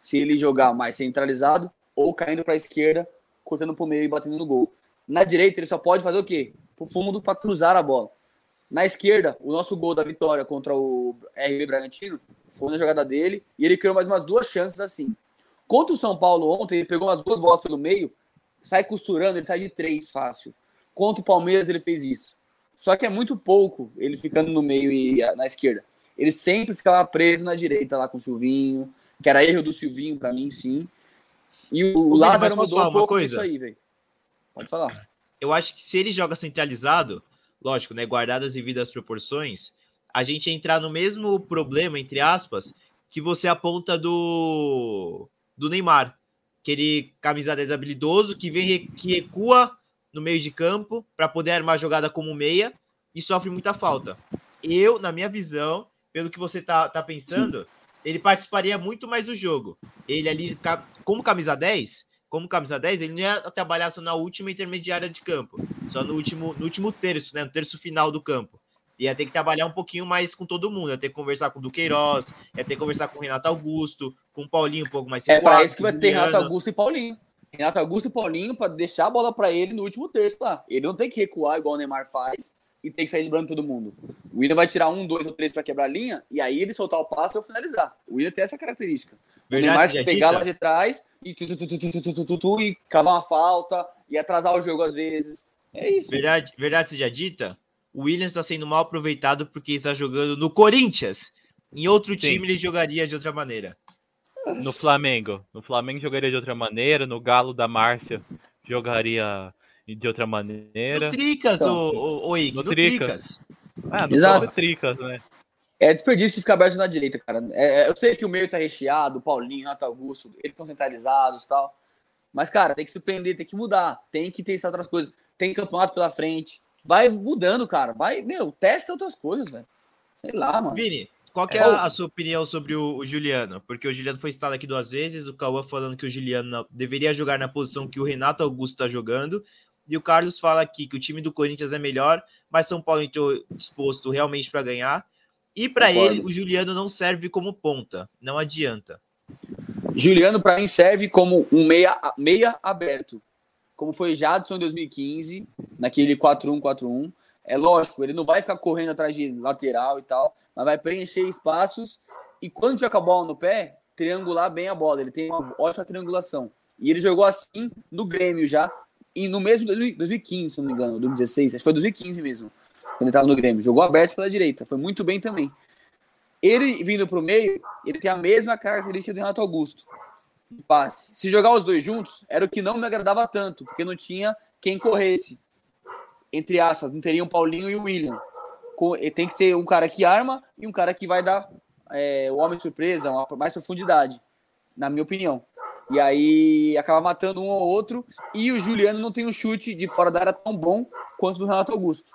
se ele jogar mais centralizado ou caindo para a esquerda, cortando pro meio e batendo no gol. Na direita, ele só pode fazer o quê? Pro fundo para cruzar a bola. Na esquerda, o nosso gol da vitória contra o RB Bragantino foi na jogada dele e ele criou mais umas duas chances assim. Contra o São Paulo ontem, ele pegou umas duas bolas pelo meio, sai costurando, ele sai de três fácil. Contra o Palmeiras, ele fez isso. Só que é muito pouco ele ficando no meio e na esquerda. Ele sempre ficava preso na direita lá com o Silvinho, que era erro do Silvinho pra mim, sim. E o mas Lázaro mudou falar um uma pouco coisa? isso aí, velho. Pode falar. eu acho que se ele joga centralizado, lógico, né, guardadas e devidas proporções, a gente entrar no mesmo problema, entre aspas, que você aponta do, do Neymar. Aquele camisa 10 habilidoso que vem que recua no meio de campo para poder armar a jogada como meia e sofre muita falta. Eu, na minha visão, pelo que você tá, tá pensando, ele participaria muito mais do jogo. Ele ali, como camisa 10, como camisa 10, ele não ia trabalhar só na última intermediária de campo, só no último, no último terço, né, no terço final do campo. Ia ter que trabalhar um pouquinho mais com todo mundo, ia ter que conversar com o Duqueiroz, ia ter que conversar com o Renato Augusto, com o Paulinho um pouco mais É para isso que vai ter Renato. Augusto e Paulinho. Renato Augusto e Paulinho para deixar a bola para ele no último terço lá. Ele não tem que recuar igual o Neymar faz e tem que sair driblando todo mundo. O William vai tirar um, dois ou três para quebrar a linha e aí ele soltar o passe ou finalizar. O William tem essa característica. O Neymar pegar lá de trás e, tu, tu, tu, e cavar uma falta e atrasar o jogo às vezes. É isso. Verdade, verdade seja dita, o Williams está sendo mal aproveitado porque está jogando no Corinthians. Em outro Sim. time ele jogaria de outra maneira. No Flamengo. No Flamengo jogaria de outra maneira. No Galo da Márcia jogaria de outra maneira. No Tricas, então, o, o, o Igor. No, no Tricas. Tricas. Ah, no Exato. Tricas, né? É desperdício de ficar aberto na direita, cara. É, é, eu sei que o meio tá recheado, o Paulinho, Renato Augusto, eles são centralizados e tal. Mas, cara, tem que surpreender, tem que mudar, tem que testar outras coisas. Tem campeonato pela frente. Vai mudando, cara. Vai, meu, testa outras coisas, velho. Sei lá, mano. Vini, qual que é a, a sua opinião sobre o, o Juliano? Porque o Juliano foi citado aqui duas vezes, o Cauã falando que o Juliano não- deveria jogar na posição que o Renato Augusto está jogando, e o Carlos fala aqui que o time do Corinthians é melhor, mas São Paulo entrou disposto realmente para ganhar. E para ele, o Juliano não serve como ponta, não adianta. Juliano, pra mim, serve como um meia, meia aberto. Como foi Jadson em 2015, naquele 4-1-4-1. É lógico, ele não vai ficar correndo atrás de lateral e tal, mas vai preencher espaços e quando tiver a bola no pé, triangular bem a bola. Ele tem uma ótima triangulação. E ele jogou assim no Grêmio já, e no mesmo 2000 2015, se não me engano, 2016, acho que foi 2015 mesmo, quando ele estava no Grêmio. Jogou aberto pela direita, foi muito bem também. Ele vindo pro meio, ele tem a mesma característica do Renato Augusto. de Passe. Se jogar os dois juntos, era o que não me agradava tanto, porque não tinha quem corresse. Entre aspas, não teria um Paulinho e o William. Co- e Tem que ser um cara que arma e um cara que vai dar é, o homem surpresa, uma, mais profundidade, na minha opinião. E aí acaba matando um ou outro. E o Juliano não tem um chute de fora da área tão bom quanto o do Renato Augusto.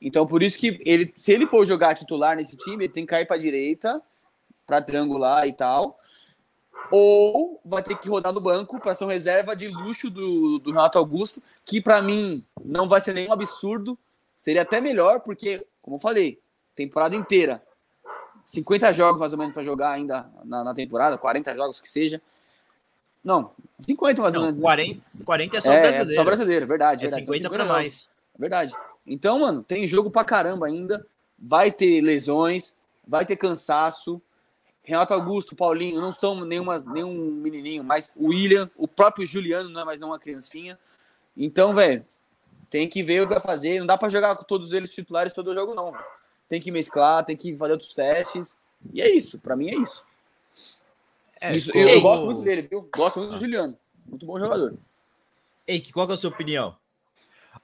Então, por isso que ele, se ele for jogar titular nesse time, ele tem que cair para direita, para triangular e tal. Ou vai ter que rodar no banco para ser um reserva de luxo do, do Renato Augusto, que para mim não vai ser nenhum absurdo. Seria até melhor, porque, como eu falei, temporada inteira. 50 jogos mais ou menos para jogar ainda na, na temporada, 40 jogos que seja. Não, 50 mais ou menos. né? 40, 40 é só é, brasileiro. só brasileiro, verdade. É verdade. 50 São para jogos. mais. Verdade. Então, mano, tem jogo pra caramba ainda. Vai ter lesões, vai ter cansaço. Renato Augusto, Paulinho, não são nenhuma, nenhum menininho, mas o William, o próprio Juliano não é mais uma criancinha. Então, velho, tem que ver o que vai fazer. Não dá para jogar com todos eles titulares todo o jogo, não. Véio. Tem que mesclar, tem que fazer outros testes. E é isso, para mim é isso. É, isso eu, eu, gosto muito dele, viu? Gosto muito do Juliano. Muito bom jogador. Ei, qual é a sua opinião?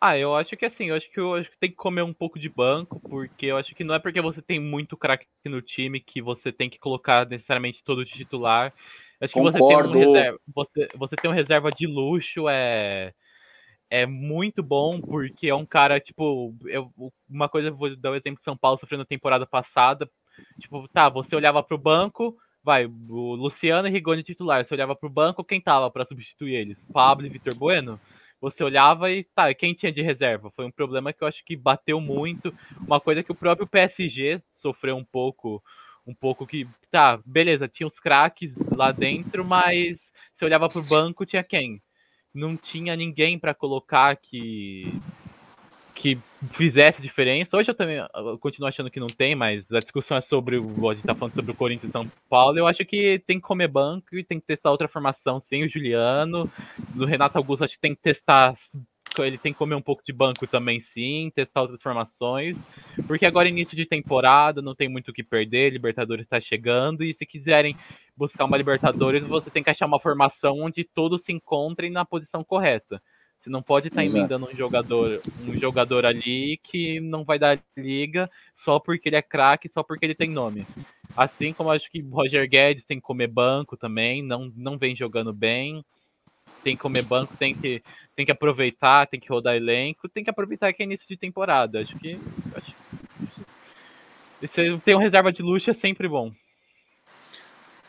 Ah, eu acho que assim, eu acho que eu acho que tem que comer um pouco de banco, porque eu acho que não é porque você tem muito craque no time que você tem que colocar necessariamente todo de titular. Eu acho Concordo. que você tem um reserva, você, você tem um reserva de luxo, é é muito bom, porque é um cara, tipo, eu, uma coisa, vou dar o um exemplo de São Paulo sofrendo na temporada passada. Tipo, tá, você olhava pro banco, vai, o Luciano e Rigoni titular, você olhava pro banco, quem tava para substituir eles? Pablo e Vitor Bueno? Você olhava e tá, quem tinha de reserva? Foi um problema que eu acho que bateu muito. Uma coisa que o próprio PSG sofreu um pouco, um pouco que, tá, beleza, tinha os craques lá dentro, mas você olhava pro banco, tinha quem? Não tinha ninguém para colocar que que fizesse diferença. Hoje eu também eu continuo achando que não tem, mas a discussão é sobre o. A gente tá falando sobre o Corinthians e São Paulo. Eu acho que tem que comer banco e tem que testar outra formação sem o Juliano. Do Renato Augusto, acho que tem que testar. Ele tem que comer um pouco de banco também, sim, testar outras formações. Porque agora é início de temporada, não tem muito o que perder, Libertadores está chegando, e se quiserem buscar uma Libertadores, você tem que achar uma formação onde todos se encontrem na posição correta. Você não pode estar tá emendando um jogador, um jogador ali que não vai dar liga só porque ele é craque, só porque ele tem nome. Assim como acho que Roger Guedes tem que comer banco também, não, não vem jogando bem. Tem que comer banco, tem que, tem que aproveitar, tem que rodar elenco, tem que aproveitar que é início de temporada. Acho que. Acho, ter um reserva de luxo é sempre bom.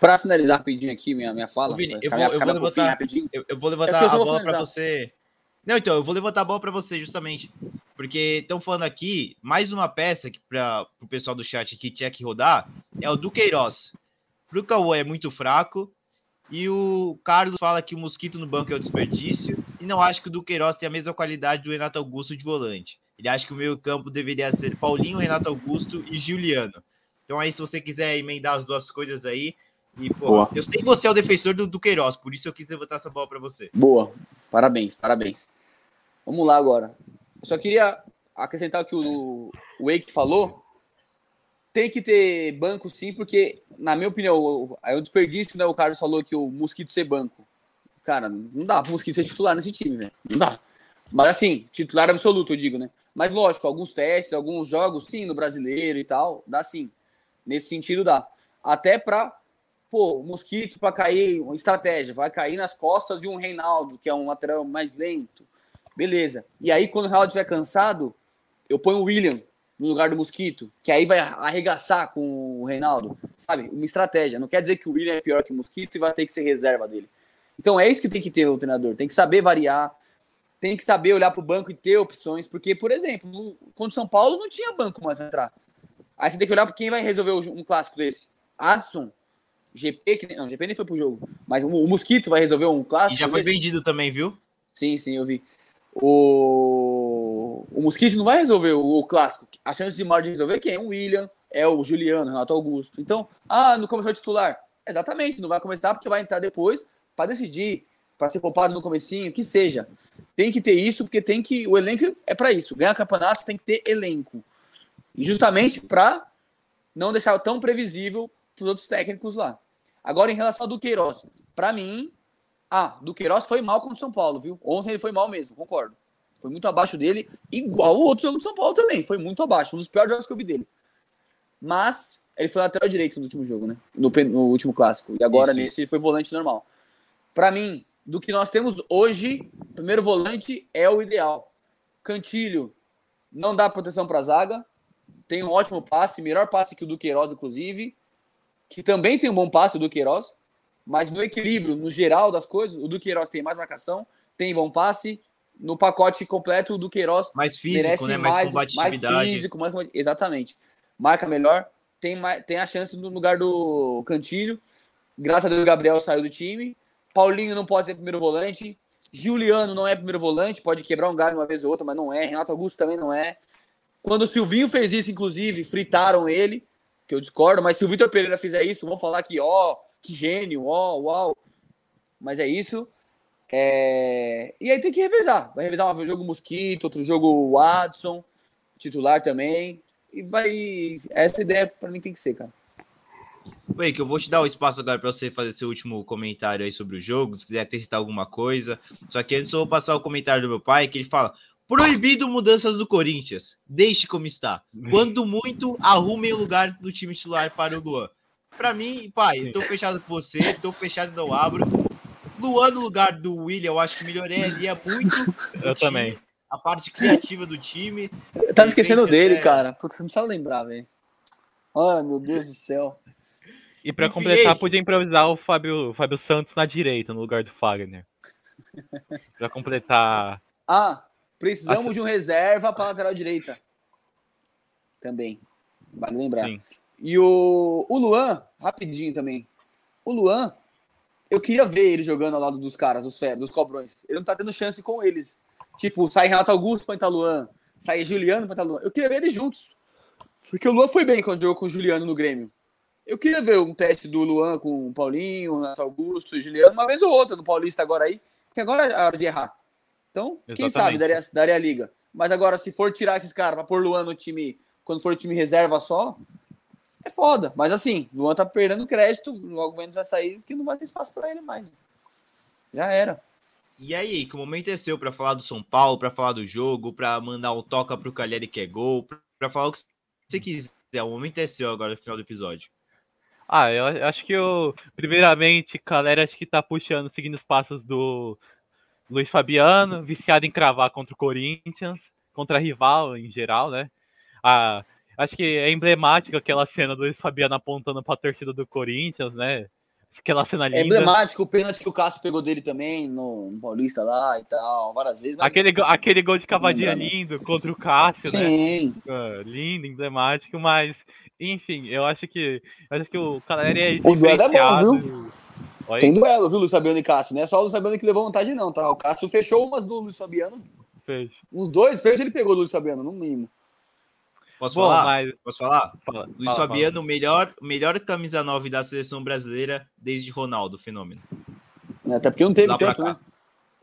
Para finalizar rapidinho aqui minha, minha fala, Vini, eu, vou, eu, vou levantar, eu, eu, vou levantar, é a bola para você não, então, eu vou levantar a bola para você, justamente. Porque estão falando aqui, mais uma peça para o pessoal do chat aqui tinha que rodar, é o Duqueiroz. Pro Cauã é muito fraco. E o Carlos fala que o Mosquito no banco é o desperdício. E não acha que o Duqueiroz tem a mesma qualidade do Renato Augusto de volante. Ele acha que o meio campo deveria ser Paulinho, Renato Augusto e Juliano. Então aí, se você quiser emendar as duas coisas aí. E, pô, eu sei que você é o defensor do Duqueiroz, por isso eu quis levantar essa bola para você. Boa. Parabéns, parabéns. Vamos lá agora. Eu só queria acrescentar o que o Wake falou. Tem que ter banco sim, porque, na minha opinião, é um desperdício, né? O Carlos falou que o Mosquito ser banco. Cara, não dá pro Mosquito ser titular nesse time, velho. Não dá. Mas assim, titular absoluto, eu digo, né? Mas lógico, alguns testes, alguns jogos, sim, no brasileiro e tal, dá sim. Nesse sentido dá. Até pra, pô, mosquito para cair, uma estratégia, vai cair nas costas de um Reinaldo, que é um lateral mais lento. Beleza. E aí, quando o Ronaldo estiver cansado, eu ponho o William no lugar do Mosquito, que aí vai arregaçar com o Reinaldo. Sabe? Uma estratégia. Não quer dizer que o William é pior que o Mosquito e vai ter que ser reserva dele. Então é isso que tem que ter o treinador. Tem que saber variar, tem que saber olhar para o banco e ter opções. Porque, por exemplo, no, contra o São Paulo não tinha banco mais para entrar. Aí você tem que olhar para quem vai resolver um clássico desse. Adson, GP, que não, GP nem foi pro jogo, mas o, o Mosquito vai resolver um clássico. E já foi desse. vendido também, viu? Sim, sim, eu vi. O, o Mosquito não vai resolver o, o clássico. A chance de maior de resolver quem? O William, é o Juliano, Renato Augusto. Então, ah, não começou titular. Exatamente, não vai começar porque vai entrar depois para decidir, para ser poupado no comecinho, que seja. Tem que ter isso, porque tem que. O elenco é para isso. Ganhar campeonato tem que ter elenco. E justamente para não deixar tão previsível para os outros técnicos lá. Agora, em relação ao Duqueiroz, para mim, ah, do Queiroz foi mal contra o São Paulo, viu? Ontem ele foi mal mesmo, concordo. Foi muito abaixo dele, igual o outro jogo do São Paulo também. Foi muito abaixo, um dos piores jogos que eu vi dele. Mas ele foi lateral direito no último jogo, né? No, no último clássico. E agora isso, nesse ele foi volante normal. Para mim, do que nós temos hoje, primeiro volante é o ideal. Cantilho não dá proteção para zaga, tem um ótimo passe, melhor passe que o do Queiroz, inclusive, que também tem um bom passe o do Queiroz. Mas no equilíbrio, no geral das coisas, o Duqueiroz tem mais marcação, tem bom passe. No pacote completo, o Duqueiroz mais físico, né? mais, mais combatividade. Mais físico, mais exatamente. Marca melhor, tem, mais, tem a chance no lugar do Cantilho. Graças a Deus, o Gabriel saiu do time. Paulinho não pode ser primeiro volante. Juliano não é primeiro volante, pode quebrar um galho uma vez ou outra, mas não é. Renato Augusto também não é. Quando o Silvinho fez isso, inclusive, fritaram ele, que eu discordo, mas se o Vitor Pereira fizer isso, vão falar que, ó, que gênio, ó, uau. Mas é isso. É... E aí tem que revezar. Vai revezar um jogo Mosquito, outro jogo Watson, titular também. E vai. Essa ideia para mim tem que ser, cara. Oi, que eu vou te dar o espaço agora para você fazer seu último comentário aí sobre o jogo, se quiser acrescentar alguma coisa. Só que antes eu vou passar o comentário do meu pai, que ele fala: Proibido mudanças do Corinthians. Deixe como está. Quando muito, arrumem o lugar no time titular para o Luan. Para mim, pai, eu tô fechado com você, tô fechado não abro. Luan no lugar do William, eu acho que melhoraria muito. (laughs) Eu time, também. A parte criativa do time. Eu tava esquecendo dele, é. cara. Putz, não precisa lembrar, velho. Ai, meu Deus do céu. E pra Enfim, completar, podia improvisar o Fábio, o Fábio Santos na direita, no lugar do Fagner. (laughs) pra completar. Ah, precisamos de um reserva para lateral direita. Também. Vale lembrar. Sim. E o, o Luan, rapidinho também. O Luan, eu queria ver ele jogando ao lado dos caras, dos, dos cobrões. Ele não tá tendo chance com eles. Tipo, sai Renato Augusto pra entrar Luan, sai Juliano pra entrar Luan. Eu queria ver eles juntos. Porque o Luan foi bem quando jogou com o Juliano no Grêmio. Eu queria ver um teste do Luan com o Paulinho, Renato Augusto, Juliano, uma vez ou outra no Paulista agora aí, que agora é a hora de errar. Então, quem Exatamente. sabe daria, daria liga. Mas agora, se for tirar esses caras pra pôr Luan no time, quando for time reserva só, é foda. Mas assim, Luan tá perdendo crédito, logo menos vai sair, que não vai ter espaço pra ele mais. Já era. E aí, que o momento é seu para falar do São Paulo, para falar do jogo, para mandar um toca pro Calheri que é gol, para falar o que você quiser. O momento é seu agora no final do episódio. Ah, eu acho que eu. Primeiramente, galera, acho que tá puxando, seguindo os passos do Luiz Fabiano, viciado em cravar contra o Corinthians, contra rival em geral, né? Ah, acho que é emblemática aquela cena do Luiz Fabiano apontando pra torcida do Corinthians, né? Aquela cena É linda. emblemático o pênalti que o Cássio pegou dele também no, no Paulista lá e tal, várias vezes. mas- Aquele, aquele gol de cavadinha Lembrando. lindo contra o Cássio, né? Sim. Ah, lindo, emblemático, mas enfim, eu acho que acho que o Caleri é O duelo é bom. Oi? Tem duelo, viu, Luiz Fabiano e Cássio? Não é só o Luiz Fabiano que levou vantagem, não, tá? O Cássio fechou umas do Luiz Fabiano. Fez. Uns dois pênaltis ele pegou do Luiz Fabiano, no mínimo. Posso Bom, falar? mas Posso falar? fala, Luiz fala, fala. Fabiano, melhor, melhor camisa 9 da seleção brasileira desde Ronaldo, fenômeno. É, Até porque não teve Lá tanto, né?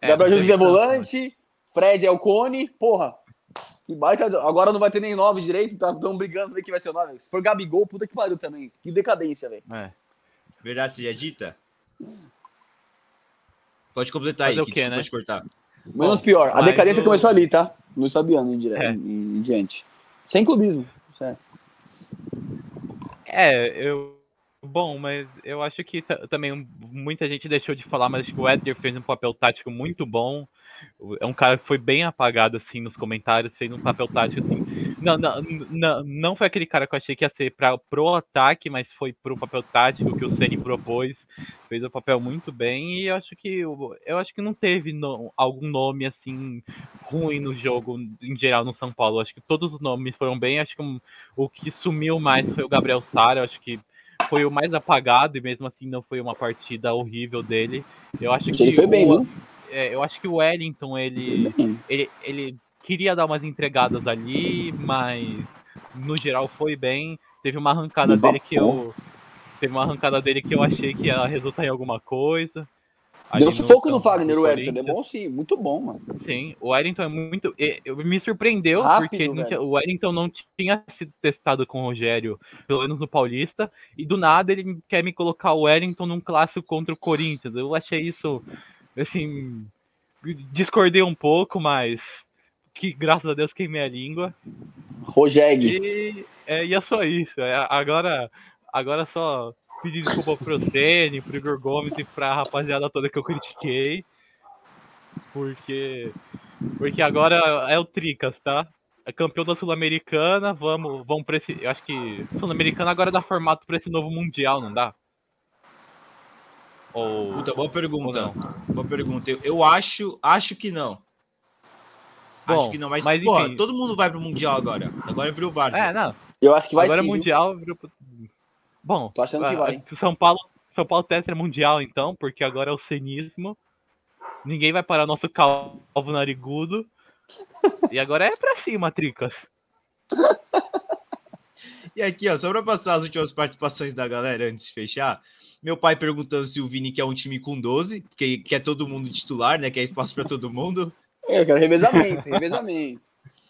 É, Gabriel Jesus é tanto, volante, Fred é o cone, porra. Que baita. Agora não vai ter nem nove direito, tá? Estão brigando pra ver quem vai ser o nove. Se for Gabigol, puta que pariu também. Que decadência, velho. É. Verdade seja dita? Pode completar aí, Fazer o que quê, né? te cortar. Menos Bom, pior. A decadência o- começou ali, tá? Luiz Fabiano em, dire... É. em, em diante. Sem clubismo. Certo. É, eu. Bom, mas eu acho que ta- também muita gente deixou de falar, mas acho que o Edgar fez um papel tático muito bom. É um cara que foi bem apagado, assim, nos comentários, fez um papel tático, assim. Não, não, não, não foi aquele cara que eu achei que ia ser pra, pro ataque, mas foi pro papel tático que o Ceni propôs. Fez o papel muito bem e eu acho que eu acho que não teve no- algum nome assim ruim no jogo em geral no São Paulo. Acho que todos os nomes foram bem. Acho que um- o que sumiu mais foi o Gabriel Sara. Acho que foi o mais apagado e mesmo assim não foi uma partida horrível dele. Eu acho que Ele foi bem, o, viu? é, eu acho que o Wellington ele Bem. ele, ele queria dar umas entregadas ali, mas no geral foi bem. Teve uma arrancada dele que eu. Teve uma arrancada dele que eu achei que ia resultar em alguma coisa. Deu sufoco no do o. Ele é Corinthians. bom sim, muito bom, mano. Sim, o Wellington é muito. eu- Me surpreendeu, Rápido, porque tinha- o Wellington não tinha sido testado com o Rogério, pelo menos no Paulista, e do nada ele quer me colocar o Wellington num clássico contra o Corinthians. Eu achei isso, assim. Discordei um pouco, mas. Que graças a Deus queimei a língua. Rogério. E é, e é só isso. É, agora, agora só pedir desculpa pro Ceni, pro Igor Gomes e pra rapaziada toda que eu critiquei. Porque. Porque agora é o Tricas, tá? É campeão da Sul-Americana, vamos, vamos pra esse. Eu acho que Sul-Americana agora dá formato pra esse novo Mundial, não dá? Ou. Puta, boa pergunta. Boa pergunta. Eu, eu acho, acho que não. acho Bom, que não, mas, mas porra, enfim. todo mundo vai pro Mundial agora. Agora virou Várzea. É, não. Eu acho que vai agora sim. viu? Mundial virou. Bom, Tô achando que ah, vai. São Paulo, São Paulo tetra mundial, então, porque agora é o cenismo. Ninguém vai parar nosso calvo narigudo. E agora é pra cima, Tricas. (laughs) E aqui, ó, só pra passar as últimas participações da galera antes de fechar. Meu pai perguntando se o Vini quer um time com 12, porque quer todo mundo titular, né? Quer espaço para todo mundo. Eu quero revezamento, revezamento.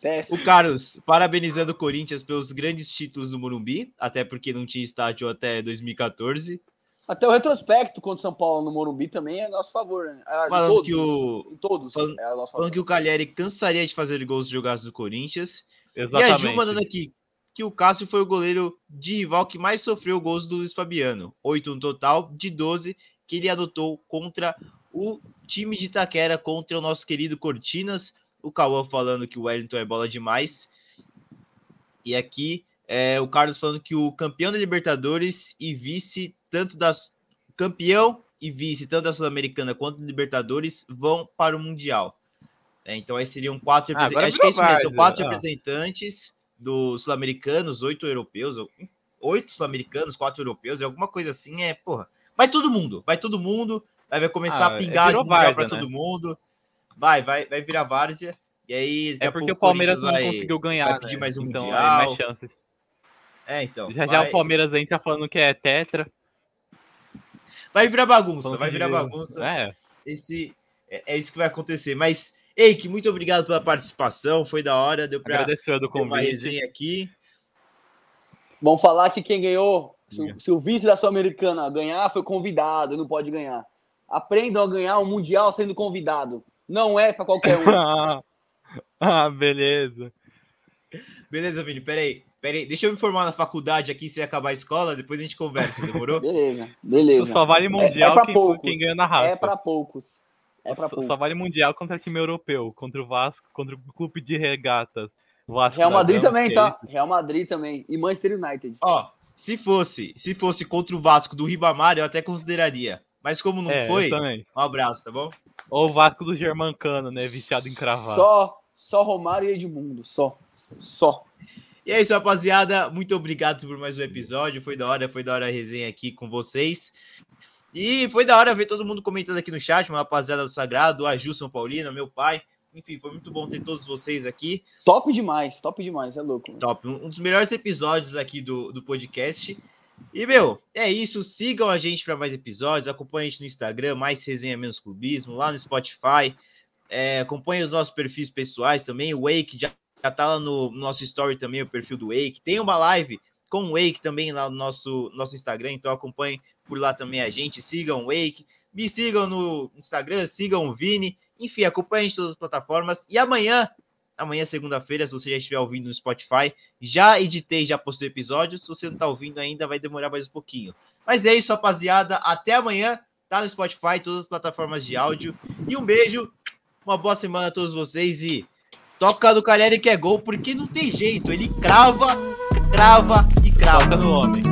Teste. O Carlos, parabenizando o Corinthians pelos grandes títulos do Morumbi, até porque não tinha estádio até 2014. Até o retrospecto contra o São Paulo no Morumbi também é a nosso favor, né? Aliás, Falando todos, que o, em todos falando- é a nosso falando favor. que o Cagliari cansaria de fazer gols jogados do Corinthians. E a Ju Exatamente. mandando aqui que o Cássio foi o goleiro de rival que mais sofreu gols do Luiz Fabiano. Oito no total, de 12 que ele adotou contra o time de Itaquera, contra o nosso querido Cortinas. O Cauã falando que o Wellington é bola demais. E aqui é, o Carlos falando que o campeão da Libertadores e vice, tanto das. Campeão e vice, tanto da Sul-Americana quanto da Libertadores, vão para o Mundial. É, então aí seriam quatro Ah. Acho que é isso mesmo, são quatro. Ah. representantes dos sul-americanos, oito europeus, oito sul-americanos, quatro europeus, é alguma coisa assim, é, porra. Vai todo mundo, vai todo mundo, aí vai começar Ah, a é, pingar virou mundial várzea, para né? todo mundo. Vai, vai, vai virar várzea. E aí, É porque o Palmeiras não vai- conseguiu ganhar. vai pedir né? mais um então, Mundial. é mais chances. É, então. Já já vai, o Palmeiras entra falando que é tetra. vai virar bagunça, falando vai virar bagunça. É, Esse, é, é isso que vai acontecer. Mas, Eike, muito obrigado pela participação, foi da hora, deu pra agradeceu do ter uma convite. resenha aqui. Vamos falar que quem ganhou, se o, se o vice da Sul-Americana ganhar, foi convidado, não pode ganhar. Aprendam a ganhar o Mundial sendo convidado. Não é pra qualquer um. (laughs) ah, beleza. Beleza, Vini, peraí. Peraí, deixa eu me formar na faculdade aqui, se acabar a escola, depois a gente conversa, demorou? (laughs) Beleza, beleza. só vale mundial pra quem, poucos. quem ganha na raça. É pra poucos. É pra Só- poucos. Só vale mundial contra time europeu, contra o Vasco, contra o clube de regatas. Vasco Real Madrid Gama, também, que é tá? Real Madrid também. E Manchester United. Ó, se fosse, se fosse contra o Vasco do Ribamar, eu até consideraria. Mas como não É, foi, um abraço, tá bom? Ou o Vasco do Germancano, né? Viciado em cravar. Só, só Romário e Edmundo. Só. Só. E é isso, rapaziada. Muito obrigado por mais um episódio. Foi da hora, foi da hora a resenha aqui com vocês. E foi da hora ver todo mundo comentando aqui no chat, uma rapaziada do Sagrado, a Ju São Paulina, meu pai. Enfim, foi muito bom ter todos vocês aqui. Top demais, top demais. É louco. mano. Top. Um um dos melhores episódios aqui do, do podcast. E, meu, é isso. Sigam a gente para mais episódios. Acompanhe a gente no Instagram, mais resenha menos clubismo, lá no Spotify. É, acompanhe os nossos perfis pessoais também. O Wake já, já tá lá no, no nosso story também, o perfil do Wake. Tem uma live com o Wake também lá no nosso, nosso Instagram. Então acompanhem por lá também a gente. Sigam o Wake. Me sigam no Instagram, sigam o Vini. Enfim, acompanhem a gente todas as plataformas. E amanhã, Amanhã, segunda-feira, se você já estiver ouvindo no Spotify, já editei, já postei episódio. Se você não está ouvindo ainda, vai demorar mais um pouquinho. Mas é isso, rapaziada. Até amanhã. Tá no Spotify, todas as plataformas de áudio. E um beijo, uma boa semana a todos vocês e toca do Caleri que é gol, porque não tem jeito. Ele crava, crava e crava. Toca no homem.